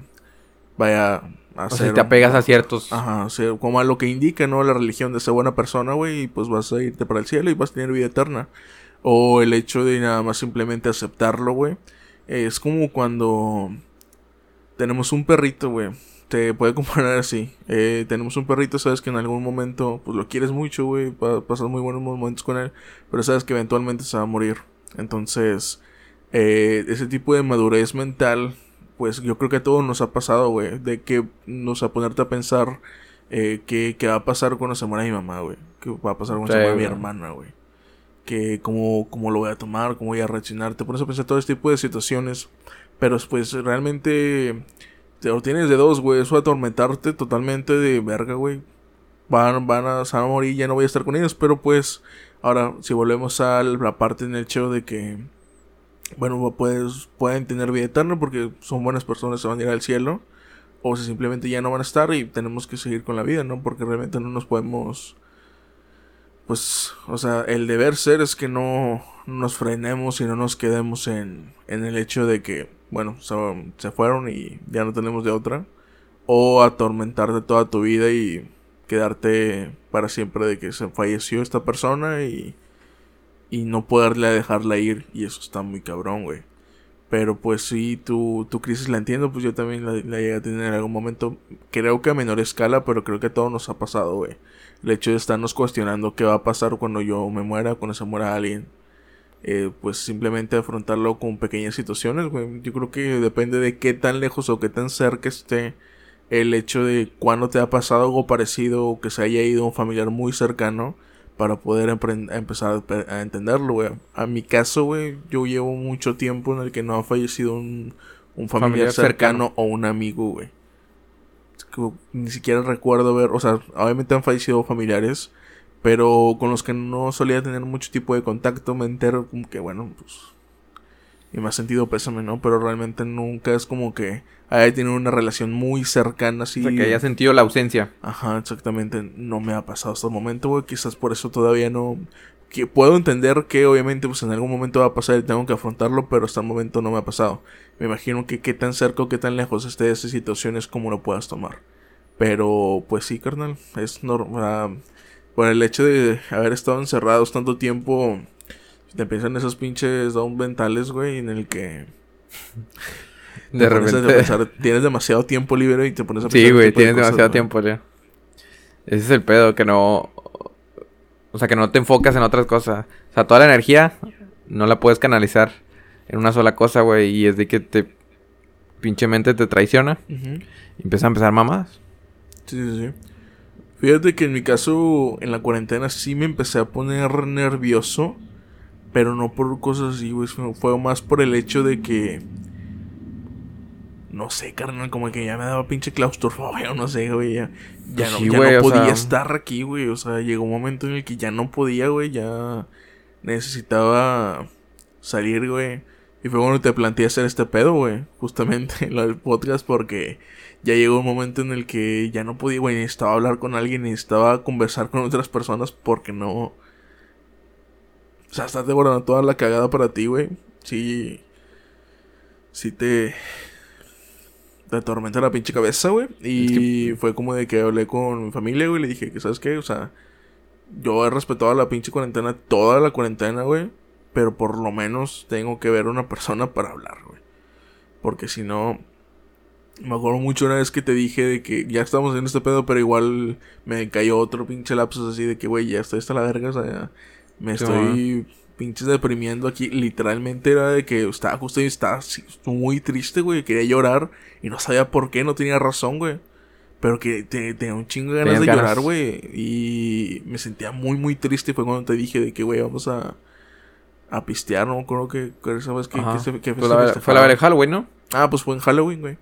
vaya, o Si te apegas a ciertos... Ajá, o como a lo que indica, ¿no? La religión de ser buena persona, güey, y pues vas a irte para el cielo y vas a tener vida eterna. O el hecho de nada más simplemente aceptarlo, güey. Es como cuando tenemos un perrito, güey. Te puede comparar así. Eh, tenemos un perrito, sabes que en algún momento, pues lo quieres mucho, güey. Pasas muy buenos momentos con él. Pero sabes que eventualmente se va a morir. Entonces, eh, ese tipo de madurez mental, pues yo creo que a todos nos ha pasado, güey. De que nos a ponerte a pensar eh, qué, va a pasar cuando se muera mi mamá, güey. ¿Qué va a pasar cuando se muera mi hermana, güey? Que cómo, cómo lo voy a tomar, cómo voy a reaccionar. Te pones a pensar todo este tipo de situaciones pero pues realmente te lo tienes de dos, güey. Eso atormentarte totalmente de verga, güey. Van, van a, van a morir, ya no voy a estar con ellos. Pero pues, ahora, si volvemos a la parte en el hecho de que, bueno, pues pueden tener vida eterna porque son buenas personas, se van a ir al cielo. O si simplemente ya no van a estar y tenemos que seguir con la vida, ¿no? Porque realmente no nos podemos pues, o sea, el deber ser es que no nos frenemos y no nos quedemos en, en el hecho de que, bueno, se, fueron y ya no tenemos de otra. O atormentarte toda tu vida y quedarte para siempre de que se falleció esta persona y, y no poderle dejarla ir. Y eso está muy cabrón, güey. Pero pues sí, tu, tu crisis la entiendo, pues yo también la, la llegué a tener en algún momento. Creo que a menor escala, pero creo que a todos nos ha pasado, güey el hecho de estarnos cuestionando qué va a pasar cuando yo me muera, cuando se muera alguien. Eh, pues simplemente afrontarlo con pequeñas situaciones, güey. Yo creo que depende de qué tan lejos o qué tan cerca esté el hecho de cuando te ha pasado algo parecido o que se haya ido un familiar muy cercano para poder empezar a entenderlo, güey. A mi caso, güey, yo llevo mucho tiempo en el que no ha fallecido un, familiar, cercano o un amigo, güey ni siquiera recuerdo ver, o sea, obviamente han fallecido familiares, pero con los que no solía tener mucho tipo de contacto, me entero como que, bueno, pues, y me ha sentido pésame, ¿no? Pero realmente nunca es como que haya tenido una relación muy cercana, así. O sea, que haya sentido la ausencia. Ajá, exactamente, no me ha pasado hasta el momento, güey, quizás por eso todavía no, que puedo entender que obviamente pues en algún momento va a pasar y tengo que afrontarlo, pero hasta el momento no me ha pasado. Me imagino que qué tan cerca o qué tan lejos esté de esas situaciones como lo puedas tomar. Pero pues sí, carnal, es normal. Por el hecho de haber estado encerrados tanto tiempo, te piensan esos pinches down mentales, güey, en el que... De repente... tienes demasiado tiempo libre y te pones a pensar... Sí, güey, tienes demasiado tiempo ya. Ese es el pedo, que no... O sea, que no te enfocas en otras cosas. O sea, toda la energía no la puedes canalizar en una sola cosa, güey. Y es de que te pinche mente te traiciona. Y empieza a empezar mamadas. Sí, sí, sí. Fíjate que en mi caso, en la cuarentena sí me empecé a poner nervioso. Pero no por cosas así, güey. Fue más por el hecho de que no sé, carnal, como que ya me daba pinche claustrofobia, no sé, güey, ya, ya no, ya no podía estar aquí, güey, o sea, llegó un momento en el que ya no podía, güey, ya necesitaba salir, güey, Y fue cuando te planteé hacer este pedo, güey. Justamente, lo del podcast, porque ya llegó un momento en el que ya no podía, güey. Necesitaba hablar con alguien, necesitaba conversar con otras personas porque no. O sea, estás devorando toda la cagada para ti, güey. Sí. Sí te. Te atormenta la pinche cabeza, güey. Y fue como de que hablé con mi familia, güey. Le dije que, ¿sabes qué? O sea, yo he respetado la pinche cuarentena, toda la cuarentena, güey. Pero por lo menos tengo que ver a una persona para hablar, güey. Porque si no, me acuerdo mucho una vez que te dije de que ya estamos en este pedo, pero igual me cayó otro pinche lapsus así de que, güey, ya estoy hasta la verga, o sea, me estoy pinches deprimiendo aquí. Literalmente era de que estaba justo y estaba muy triste, güey, quería llorar y no sabía por qué, no tenía razón, güey. Pero que tenía un chingo de ganas de llorar, güey. Y me sentía muy, muy triste. Fue cuando te dije de que, güey, vamos a, a pistear, ¿no? Creo que, ¿sabes qué? Que, fue, la, fue la de Halloween, ¿no? Ah, pues fue en Halloween, güey.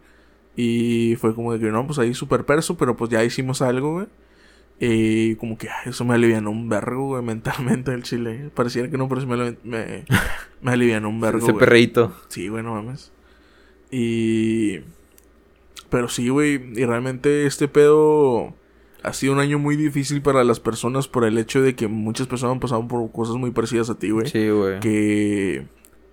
Y fue como de que no, pues ahí súper perso, pero pues ya hicimos algo, güey. Y como que eso me alivianó un vergo, güey, mentalmente el chile. Pareciera que no, pero sí me, me, me alivianó un vergo. Ese perreíto. Sí, güey, no mames. Y. Pero sí, güey, y realmente este pedo ha sido un año muy difícil para las personas por el hecho de que muchas personas han pasado por cosas muy parecidas a ti, güey. Sí, güey. Que,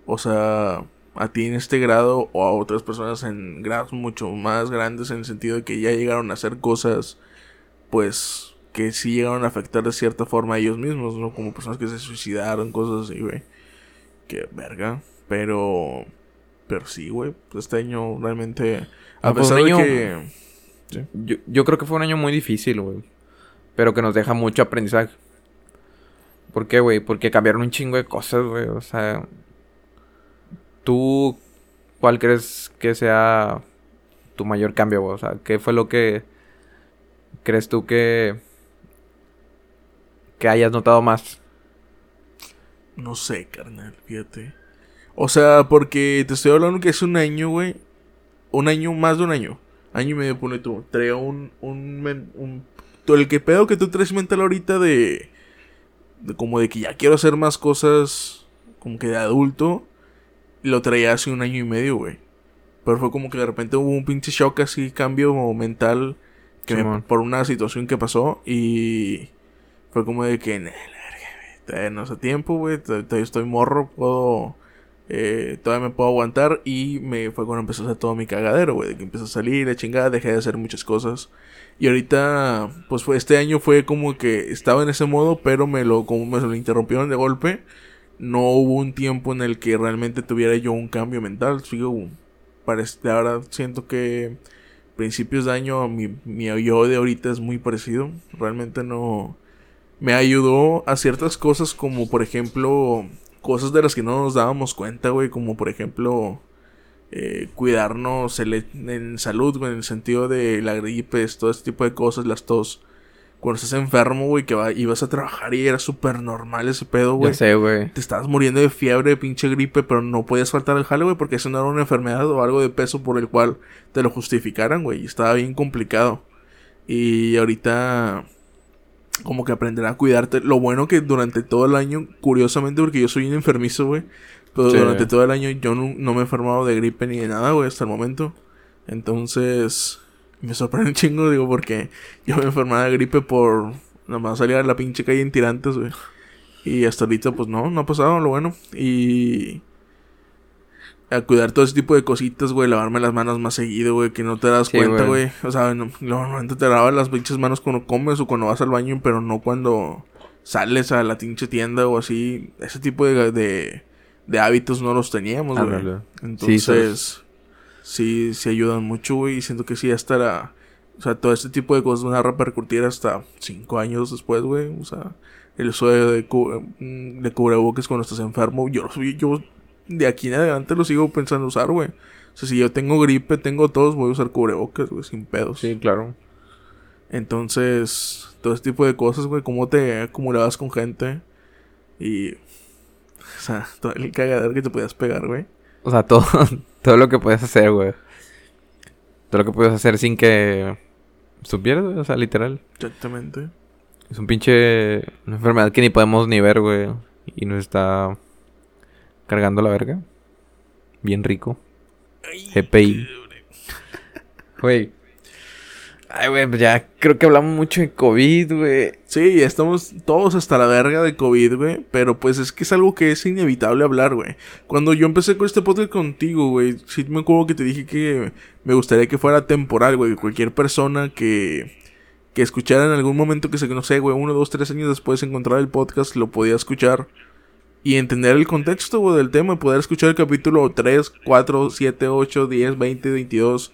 o sea, a ti en este grado o a otras personas en grados mucho más grandes en el sentido de que ya llegaron a hacer cosas pues que sí llegaron a afectar de cierta forma a ellos mismos, ¿no? Como personas que se suicidaron, cosas así, güey. Que verga, pero pero sí, güey, pues este año realmente a pues pesar de que yo, yo creo que fue un año muy difícil, güey. Pero que nos deja mucho aprendizaje. ¿Por qué, güey? Porque cambiaron un chingo de cosas, güey. O sea, ¿Tú cuál crees que sea tu mayor cambio? O sea, ¿qué fue lo que crees tú que que hayas notado más? No sé, carnal, fíjate. O sea, porque te estoy hablando que es un año, güey. Un año, más de un año. Año y medio, pone tú. Trae un, un, un, El que pedo que tú traes mental ahorita de, de. Como de que ya quiero hacer más cosas. Como que de adulto lo traía hace un año y medio, güey. Pero fue como que de repente hubo un pinche shock así, cambio mental que por una situación que pasó y fue como de que, no hace tiempo, güey, todavía estoy morro, puedo, eh, todavía me puedo aguantar y me fue cuando empezó a hacer todo mi cagadero, güey, de que empezó a salir, de chingada, dejé de hacer muchas cosas y ahorita, pues fue, este año fue como que estaba en ese modo, pero me lo, como me lo interrumpieron de golpe no hubo un tiempo en el que realmente tuviera yo un cambio mental. Sigo, parece, ahora siento que principios de año mi, mi yo de ahorita es muy parecido. Realmente no me ayudó a ciertas cosas como por ejemplo cosas de las que no nos dábamos cuenta, güey, como por ejemplo eh, cuidarnos en salud, en el sentido de la gripe, todo este tipo de cosas, las tos cuando estás enfermo, güey, que va, ibas a trabajar y era súper normal ese pedo, güey. Ya sé, güey. Te estabas muriendo de fiebre, de pinche gripe, pero no podías faltar el jale, güey, porque eso no era una enfermedad o algo de peso por el cual te lo justificaran, güey. Y estaba bien complicado. Y ahorita, como que aprender a cuidarte. Lo bueno que durante todo el año, curiosamente, porque yo soy un enfermizo, güey. Pero durante todo el año yo no, no me he enfermado de gripe ni de nada, güey, hasta el momento. Entonces, me sorprende un chingo, digo, porque yo me enfermaba de gripe por nomás salir a la pinche calle en tirantes, güey. Y hasta ahorita, pues no, no ha pasado, lo bueno. Y. A cuidar todo ese tipo de cositas, güey. Lavarme las manos más seguido, güey. Que no te das cuenta, güey. O sea, no, normalmente te lavas las pinches manos cuando comes o cuando vas al baño, pero no cuando sales a la pinche tienda o así. Ese tipo de, de, de hábitos no los teníamos, güey. Entonces sí, sí ayudan mucho, güey. Y siento que sí, hasta la... O sea, todo este tipo de cosas van a repercutir hasta cinco años después, güey. O sea, el uso de, mm, de, cubrebocas cuando estás enfermo. Yo, yo de aquí en adelante lo sigo pensando usar, güey. O sea, si yo tengo gripe, tengo todos, voy a usar cubrebocas, güey, sin pedos. Sí, claro. Entonces, todo este tipo de cosas, güey, cómo te acumulabas con gente. Y. O sea, todo el cagadero que te podías pegar, güey. O sea, todo, todo lo que puedes hacer, güey. Todo lo que puedes hacer sin que supieras, güey. O sea, literal. Exactamente. Es un pinche... Una enfermedad que ni podemos ni ver, güey. Y nos está cargando la verga. Bien rico. GPI. Güey. Ay, güey, pues ya creo que hablamos mucho de COVID, güey. Sí, estamos todos hasta la verga de COVID, güey. Pero pues es que es algo que es inevitable hablar, güey. Cuando yo empecé con este podcast contigo, güey, sí me acuerdo que te dije que me gustaría que fuera temporal, güey. Cualquier persona que, que escuchara en algún momento que se, no sé, güey, uno, dos, tres años después de encontrar el podcast, lo podía escuchar. Y entender el contexto, güey, del tema. Y poder escuchar el capítulo 3, 4, 7, 8, 10, 20, 22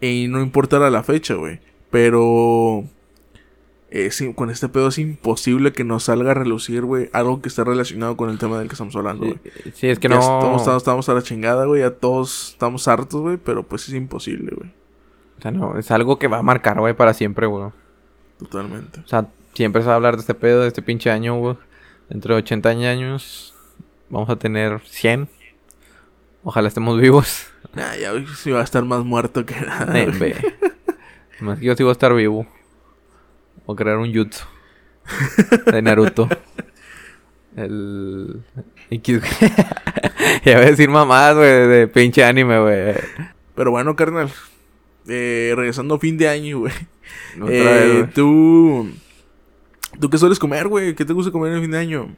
y no importara la fecha, güey. Pero... Es, con este pedo es imposible que nos salga a relucir, güey, algo que esté relacionado con el tema del que estamos hablando, güey. Sí, es que Ya no. Estamos, estamos, estamos a la chingada, güey. Ya todos estamos hartos, güey. Pero pues es imposible, güey. O sea, no, es algo que va a marcar, güey, para siempre, güey. Totalmente. O sea, siempre se va a hablar de este pedo, de este pinche año, güey. Dentro de 80 años vamos a tener 100. Ojalá estemos vivos. Nah, ya sí va a estar más muerto que nada. Eh, güey. Más que yo sí voy a estar vivo. O crear un jutsu. De Naruto. El... Ya voy a decir mamadas, güey, de pinche anime, güey. Pero bueno, carnal. Eh, regresando a fin de año, güey. Otra Eh, tú. ¿Tú qué sueles comer, güey? ¿Qué te gusta comer en fin de año?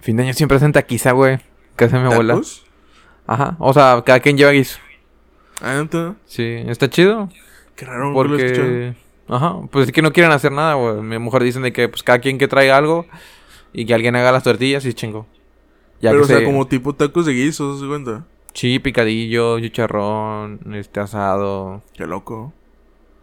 Fin de año siempre hacen taquiza, güey. ¿Qué hace mi abuela? Ajá. O sea, cada quien lleva guiso. Ah, ¿neta? Sí, está chido. Qué raro, nunca lo. Porque... Ajá, pues es que no quieren hacer nada, güey. Mi mujer dicen de que pues cada quien que traiga algo y que alguien haga las tortillas y chingo. Ya Pero, que o sea, se- como tipo tacos de guiso, ¿se cuenta? Sí, picadillo, chicharrón, este asado. Qué loco.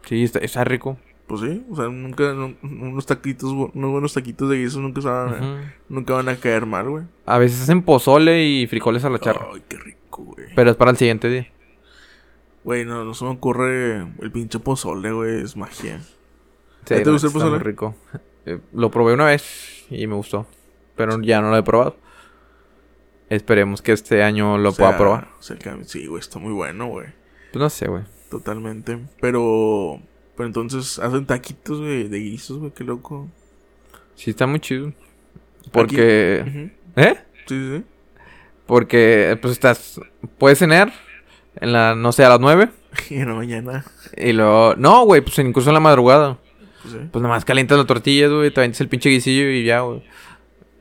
Sí, está, está rico. Pues sí, o sea, nunca, no- unos taquitos, unos buenos taquitos de guiso nunca, van, nunca van a caer mal, güey. A veces hacen pozole y frijoles a la charra. Ay, qué rico, güey. Pero es para el siguiente día. Güey, no, no se me ocurre el pinche pozole, güey, es magia. Sí, ¿A ti te no, gusta el está muy pozole? rico. Eh, lo probé una vez y me gustó. Pero ya no lo he probado. Esperemos que este año lo O sea, pueda probar. o sea, que- sí, güey, está muy bueno, güey. Pues no sé, güey. Totalmente. Pero, pero entonces hacen taquitos, güey, de guisos, güey, qué loco. Sí, está muy chido. Porque... ¿Eh? Sí, sí. Porque, pues estás... Puedes cenar en la, no sé, a las 9. Y en la mañana, Y luego... No, güey, pues incluso en la madrugada. pues sí. Pues nomás calientas las tortillas, güey, te avientas el pinche guisillo y ya, güey.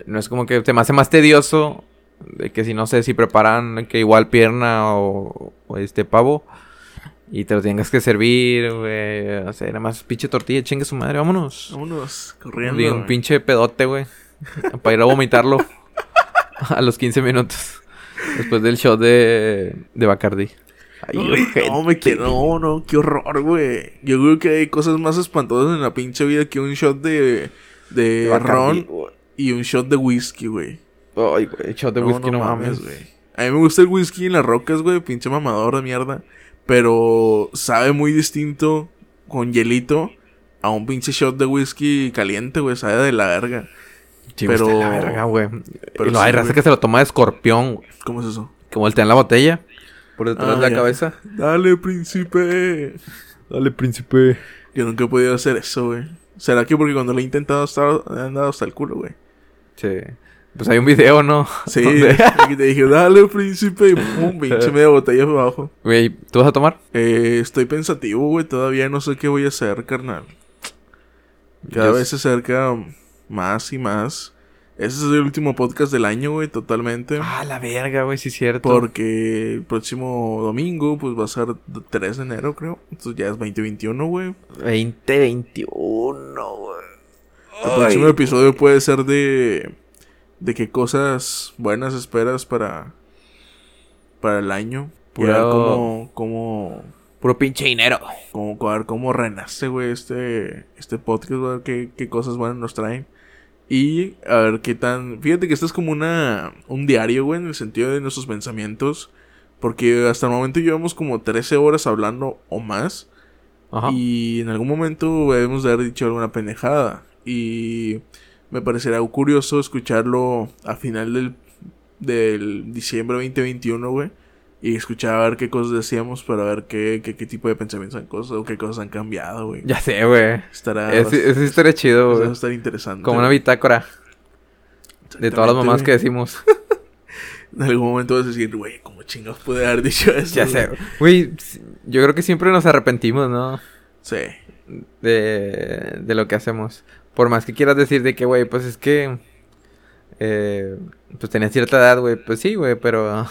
No es como que te me hace más tedioso de que si no sé si preparan que igual pierna o, o este pavo y te lo tengas que servir, güey. O sea, nada más pinche tortilla, chingue su madre, vámonos. Vámonos, corriendo. Y un pinche pedote, güey. para ir a vomitarlo a los 15 minutos. Después del show de, de Bacardi. Ay, ojete. no, me quiero, no, no, qué horror, güey. Yo creo que hay cosas más espantosas en la pinche vida que un shot de, de, De Bacardi, ron y un shot de whisky, güey. Ay, güey, shot de whisky no, mames. güey. A mí me gusta el whisky en las rocas, güey, pinche mamador de mierda. Pero sabe muy distinto con hielito a un pinche shot de whisky caliente, güey. Sabe de la verga. Sí, Pero- pero... la verga, güey. pero lo hay raza que se lo toma de escorpión, güey. ¿Cómo es eso? Que voltean la botella por detrás Ah, de la ya. cabeza. Dale, príncipe. Dale, príncipe. Yo nunca he podido hacer eso, güey. ¿Será que porque cuando lo he intentado he andado hasta el culo, güey? Sí. Pues hay un video, ¿no? Sí, y te dije, dale, príncipe, y pum, pinche media botella abajo. Güey, ¿tú vas a tomar? Eh, estoy pensativo, güey, todavía no sé qué voy a hacer, carnal. Cada Yo vez se acerca más y más. Ese es el último podcast del año, güey, totalmente. Ah, la verga, güey, sí es cierto. Porque el próximo domingo, pues va a ser 3 de enero, creo. Entonces ya es 2021, güey. 2021, güey. El próximo episodio puede ser de. De qué cosas buenas esperas para. para el año. Y a ver Puro- cómo. cómo. Puro pinche dinero. cómo, a ver cómo renace, güey, este. este podcast, a ver qué, qué cosas buenas nos traen. Y a ver qué tan. Fíjate que esto es como una. un diario, güey, en el sentido de nuestros pensamientos. Porque hasta el momento llevamos como 13 horas hablando o más. Ajá. Y en algún momento debemos de haber dicho alguna pendejada. Y me parecerá curioso escucharlo a final del, del diciembre 2021, güey. Y escuchar a ver qué cosas decíamos para ver qué, qué, qué tipo de pensamientos han cosas o qué cosas han cambiado, güey. Ya sé, güey. Estará. Ese estaría chido, güey. estar interesante. Como una bitácora de todas las mamás que decimos. En algún momento vas a decir, güey, ¿cómo chingados pude haber dicho eso? Ya sé. Güey, yo creo que siempre nos arrepentimos, ¿no? Sí. De, de lo que hacemos. Por más que quieras decir de que, güey, pues es que... Eh, pues tenía cierta edad, güey. Pues sí, güey, pero... o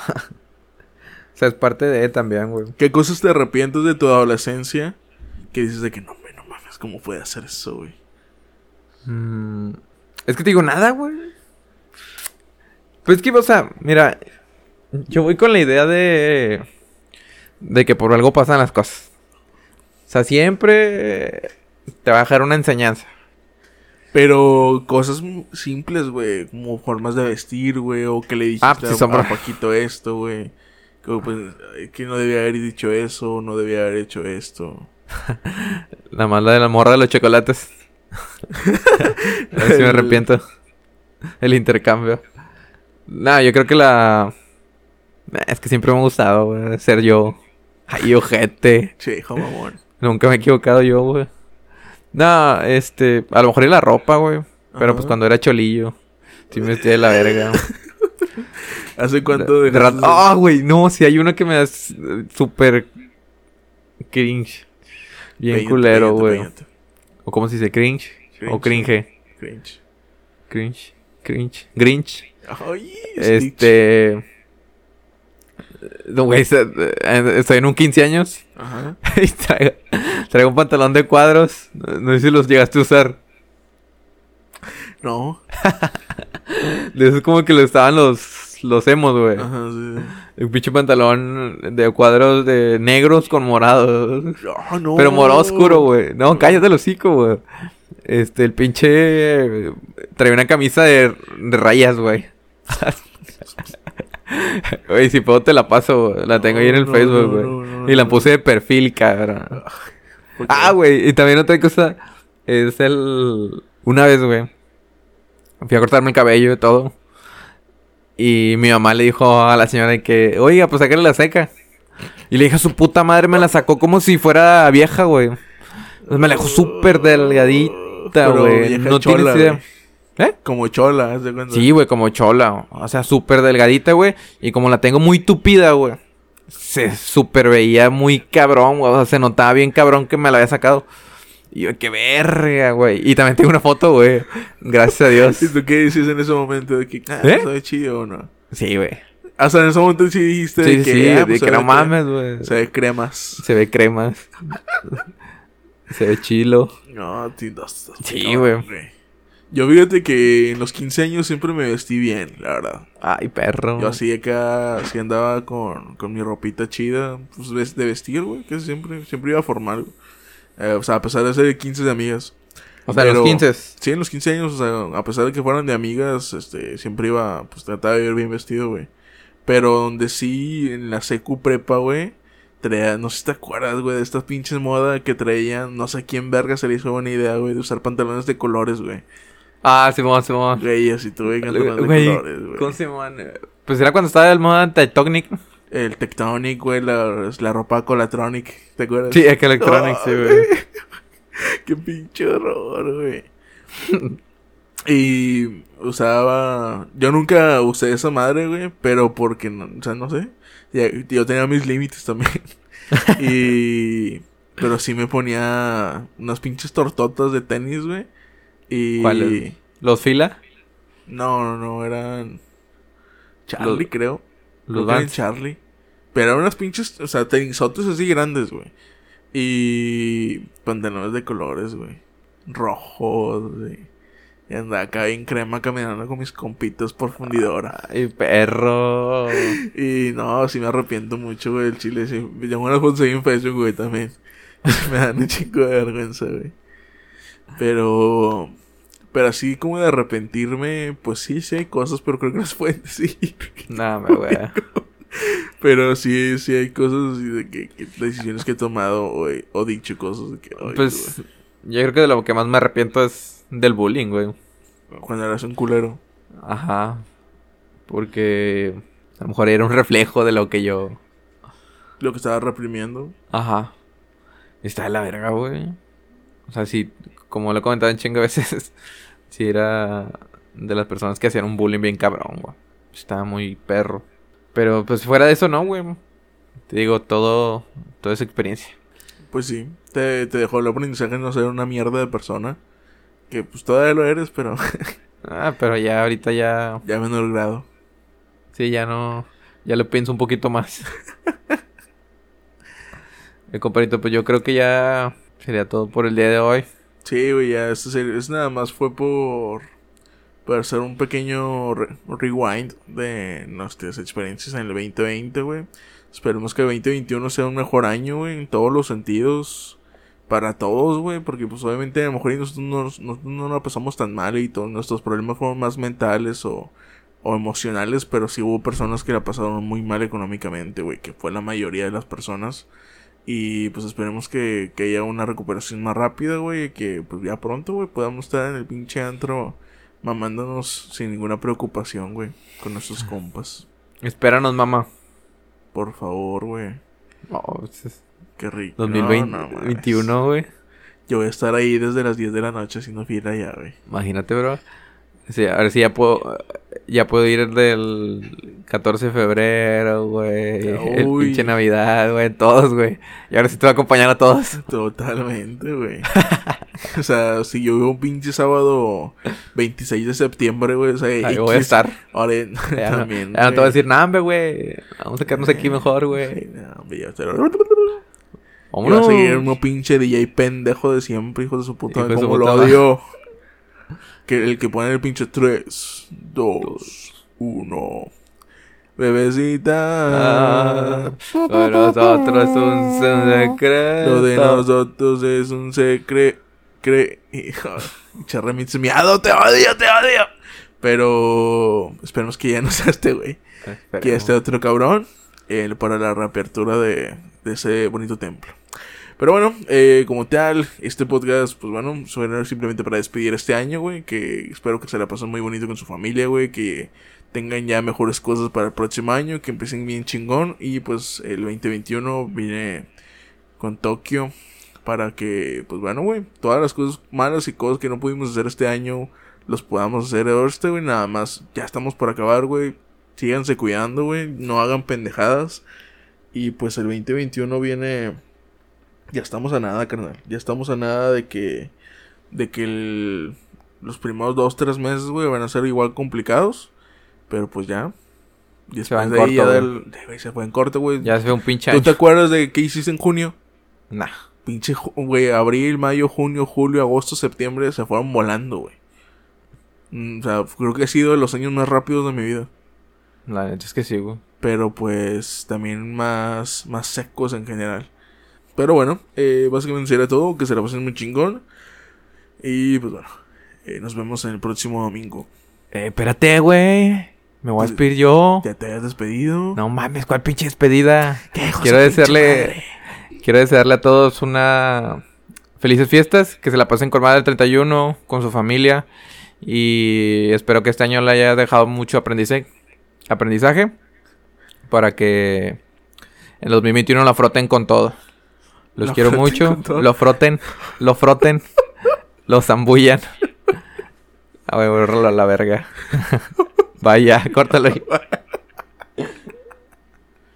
sea, es parte de también, güey. ¿Qué cosas te arrepientes de tu adolescencia? Que dices de que no, güey, no mames, ¿cómo puede hacer eso, güey? Mm, es que te digo nada, güey. Pues es que, o sea, mira, yo voy con la idea de. de que por algo pasan las cosas. O sea, siempre te va a dejar una enseñanza. Pero cosas simples, güey, como formas de vestir, güey, o que le dijiste Ah, pues sí, a, a Paquito esto, güey. Como pues, que no debía haber dicho eso, no debía haber hecho esto. La mala de la morra de los chocolates. A ver si me arrepiento. El intercambio. No, yo creo que la. Eh, Es que siempre me ha gustado, güey, ser yo. Ay, ojete. Che, hijo mamón. Nunca me he equivocado yo, güey. No, este. A lo mejor y la ropa, güey. Pero Ajá. pues cuando era cholillo. Sí me vestía de la verga. ¿Hace cuánto De Ah, güey, no, si hay uno que me da súper cringe. Bien culero, güey. O cómo se dice, cringe. O Cringe. cringe. Cringe. Cringe. Cringe. Grinch. Ay. Este. No, güey, eh, estoy en un 15 años. Ajá. y traigo, traigo un pantalón de cuadros. No no sé si los llegaste a usar. No. De esos como que lo estaban los, los emos, güey. Ajá, sí. Un pinche pantalón de cuadros de negros con morados. Ah, no. Pero morado oscuro, güey. No, cállate el hocico, güey. Este, el pinche... Trae una camisa de, de rayas, güey. Güey, si puedo te la paso. La tengo ahí en el No, Facebook, güey. no, y la puse de perfil, cabrón. Ah, güey. Y también otra cosa. Es el... Una vez, güey. Fui a cortarme el cabello y todo. Y mi mamá le dijo a la señora que... Oiga, pues sácale la seca. Y le dije a su puta madre, me la sacó como si fuera vieja, güey. Entonces me la dejó súper delgadita, güey. No chola, tienes idea. ¿Eh? Como chola, ¿haz de cuenta? Sí, güey, como chola. O sea, súper delgadita, güey. Y como la tengo muy tupida, güey. Se súper veía muy cabrón, güey. O sea, se notaba bien cabrón que me la había sacado. Y yo, qué verga, güey. Y también tengo una foto, güey. Gracias a Dios. ¿Y tú qué dices en ese momento? De que, ah, ¿Eh? ¿sabe chido o no? Sí, güey. Hasta en ese momento sí dijiste Sí, de que, sí. ah, de pues, que se no mames, güey. Se ve cremas. Se ve cremas. se ve chilo. No, Sí, cabrón, Yo fíjate que en los 15 años siempre me vestí bien, la verdad. Ay, perro. Yo así acá, así andaba con, con mi ropita chida, pues de vestir, güey, que siempre, siempre iba formal. güey. Eh, o sea, a pesar de ser 15 de amigas. O sea, los 15. Sí, en los 15 años, o sea, a pesar de que fueran de amigas, este, siempre iba, pues trataba de ir bien vestido, güey. Pero donde sí, en la secu prepa, güey, traía, no sé si te acuerdas, güey, de estas pinches moda que traían, no sé a quién verga se le hizo buena idea, güey, de usar pantalones de colores, güey. Ah, Simón, Simón. Güey, así tuve de Güey, colores, güey. ¿cómo se llaman? Pues era cuando estaba el moda Tectonic. El Tectonic, güey, la, la ropa Colatronic, ¿te acuerdas? Sí, es que Electronic, sí, Ah, güey. Qué pinche horror, güey. y usaba. Yo nunca usé esa madre, güey. Pero porque, no, o sea, no sé. Yo tenía mis límites también. y. Pero sí me ponía unas pinches tortotas de tenis, güey. Y. ¿Cuáles? ¿Los fila? No, no, no, eran. Charlie, Los- creo. Los Creo eran. Charlie. Pero eran unas pinches, o sea, tenisotes así grandes, güey. Y pantalones de colores, güey. Rojos, güey. Y andaba acá bien crema caminando con mis compitos por fundidora. Ay, perro. Y no, sí me arrepiento mucho, güey, del chile. Sí. Me llamó unas fotos ahí en Facebook, güey, también. me dan un chico de vergüenza, güey. Pero... Pero así como de arrepentirme, pues sí, sí hay cosas, pero creo que no se pueden decir. Nah, me güey. Pero sí, sí hay cosas así de que, que decisiones que he tomado o, he- o dicho cosas de que... Pues yo creo que de lo que más me arrepiento es del bullying, güey. cuando eras un culero. Ajá. Porque a lo mejor era un reflejo de lo que yo. Lo que estaba reprimiendo. Ajá. Está de la verga, güey. O sea, sí, como lo he comentado en chingo veces, sí era de las personas que hacían un bullying bien cabrón, güey. Estaba muy perro. Pero pues fuera de eso, no, güey. Te digo, todo, toda esa experiencia. Pues sí, te, te dejó el aprendizaje no ser una mierda de persona. Que pues todavía lo eres, pero Ah, pero ya ahorita ya, ya menor grado. sí, ya no, ya lo pienso un poquito más. Eh, compadrito, pues yo creo que ya sería todo por el día de hoy. Sí, güey, ya esto sería- es nada más fue por, por hacer un pequeño re- rewind de nuestras experiencias en el 2020, güey. Esperemos que el 2021 sea un mejor año, güey, en todos los sentidos. Para todos, güey, porque pues obviamente a lo mejor nosotros no, nosotros no la pasamos tan mal y todos nuestros problemas fueron más mentales o, o emocionales, pero sí hubo personas que la pasaron muy mal económicamente, güey, que fue la mayoría de las personas. Y pues esperemos que, que haya una recuperación más rápida, güey. y Que pues ya pronto, güey, podamos estar en el pinche antro mamándonos sin ninguna preocupación, güey. Con nuestros compas. Espéranos, mamá. Por favor, güey. Oh, pues Qué rico. No, no mames. 2021, güey. Yo voy a estar ahí desde las 10 de la noche haciendo fila ya, güey. Imagínate, bro. Sí, a ver si ya puedo, ya puedo ir del 14 de febrero, güey. El pinche Navidad, güey. Todos, güey. Y ahora sí te voy a acompañar a todos. Totalmente, güey. o sea, si yo veo un pinche sábado 26 de septiembre, güey. O sea, Ahí X, voy a estar. Ahora Ya, no, también. ya no te voy a decir, hombre, güey. Vamos a quedarnos aquí mejor, güey. Sí, no, hombre, ya, pero- Y va a seguir uno pinche DJ pendejo de siempre, hijo de su puta Hijo de su lo puta odio. Que el que pone el pinche 3, 2, 1. Bebecita. Ah, con nosotros un secreto. Lo de nosotros es un secreto. Cre... Remix miado, te odio, te odio. Pero esperemos que ya no sea este güey. Que ya esté otro cabrón eh, para la reapertura de, de ese bonito templo. Pero bueno, eh, como tal, este podcast, pues bueno, suena simplemente para despedir este año, güey. Que espero que se la pasen muy bonito con su familia, güey. Que tengan ya mejores cosas para el próximo año. Que empiecen bien chingón. Y pues el 2021 viene con Tokio. Para que, pues bueno, güey, todas las cosas malas y cosas que no pudimos hacer este año, los podamos hacer este, güey. Nada más, ya estamos por acabar, güey. Síganse cuidando, güey. No hagan pendejadas. Y pues el 2021 viene. Ya estamos a nada, carnal. Ya estamos a nada de que. De que el- los primeros dos, tres meses, güey, van a ser igual complicados. Pero pues ya. Y Se va después en de ahí ya del- se fue en corte, güey. Ya se ve un pinche ¿Tú te acuerdas de qué hiciste en junio? Nah. Pinche, güey, abril, mayo, junio, julio, agosto, septiembre se fueron volando, güey. Mm, O sea, creo que ha sido de los años más rápidos de mi vida. La neta es que sí, güey. Pero pues también más, más secos en general. Pero bueno, eh, básicamente sería todo. Que se la pasen muy chingón. Y pues bueno, eh, nos vemos en el próximo domingo. Eh, espérate, güey. Me voy a Pues, despedir yo. ¿Ya te hayas despedido? No mames, ¿cuál pinche despedida? ¿Qué, Quiero desearle, quiero desearle a todos una felices fiestas, que se la pasen con madre el 31, con su familia y espero que este año le haya dejado mucho aprendizaje, aprendizaje para que en 2021 la froten con todo. Los quiero mucho, lo froten, lo froten, lo zambullan. A ver, a la verga. Vaya, córtalo ahí.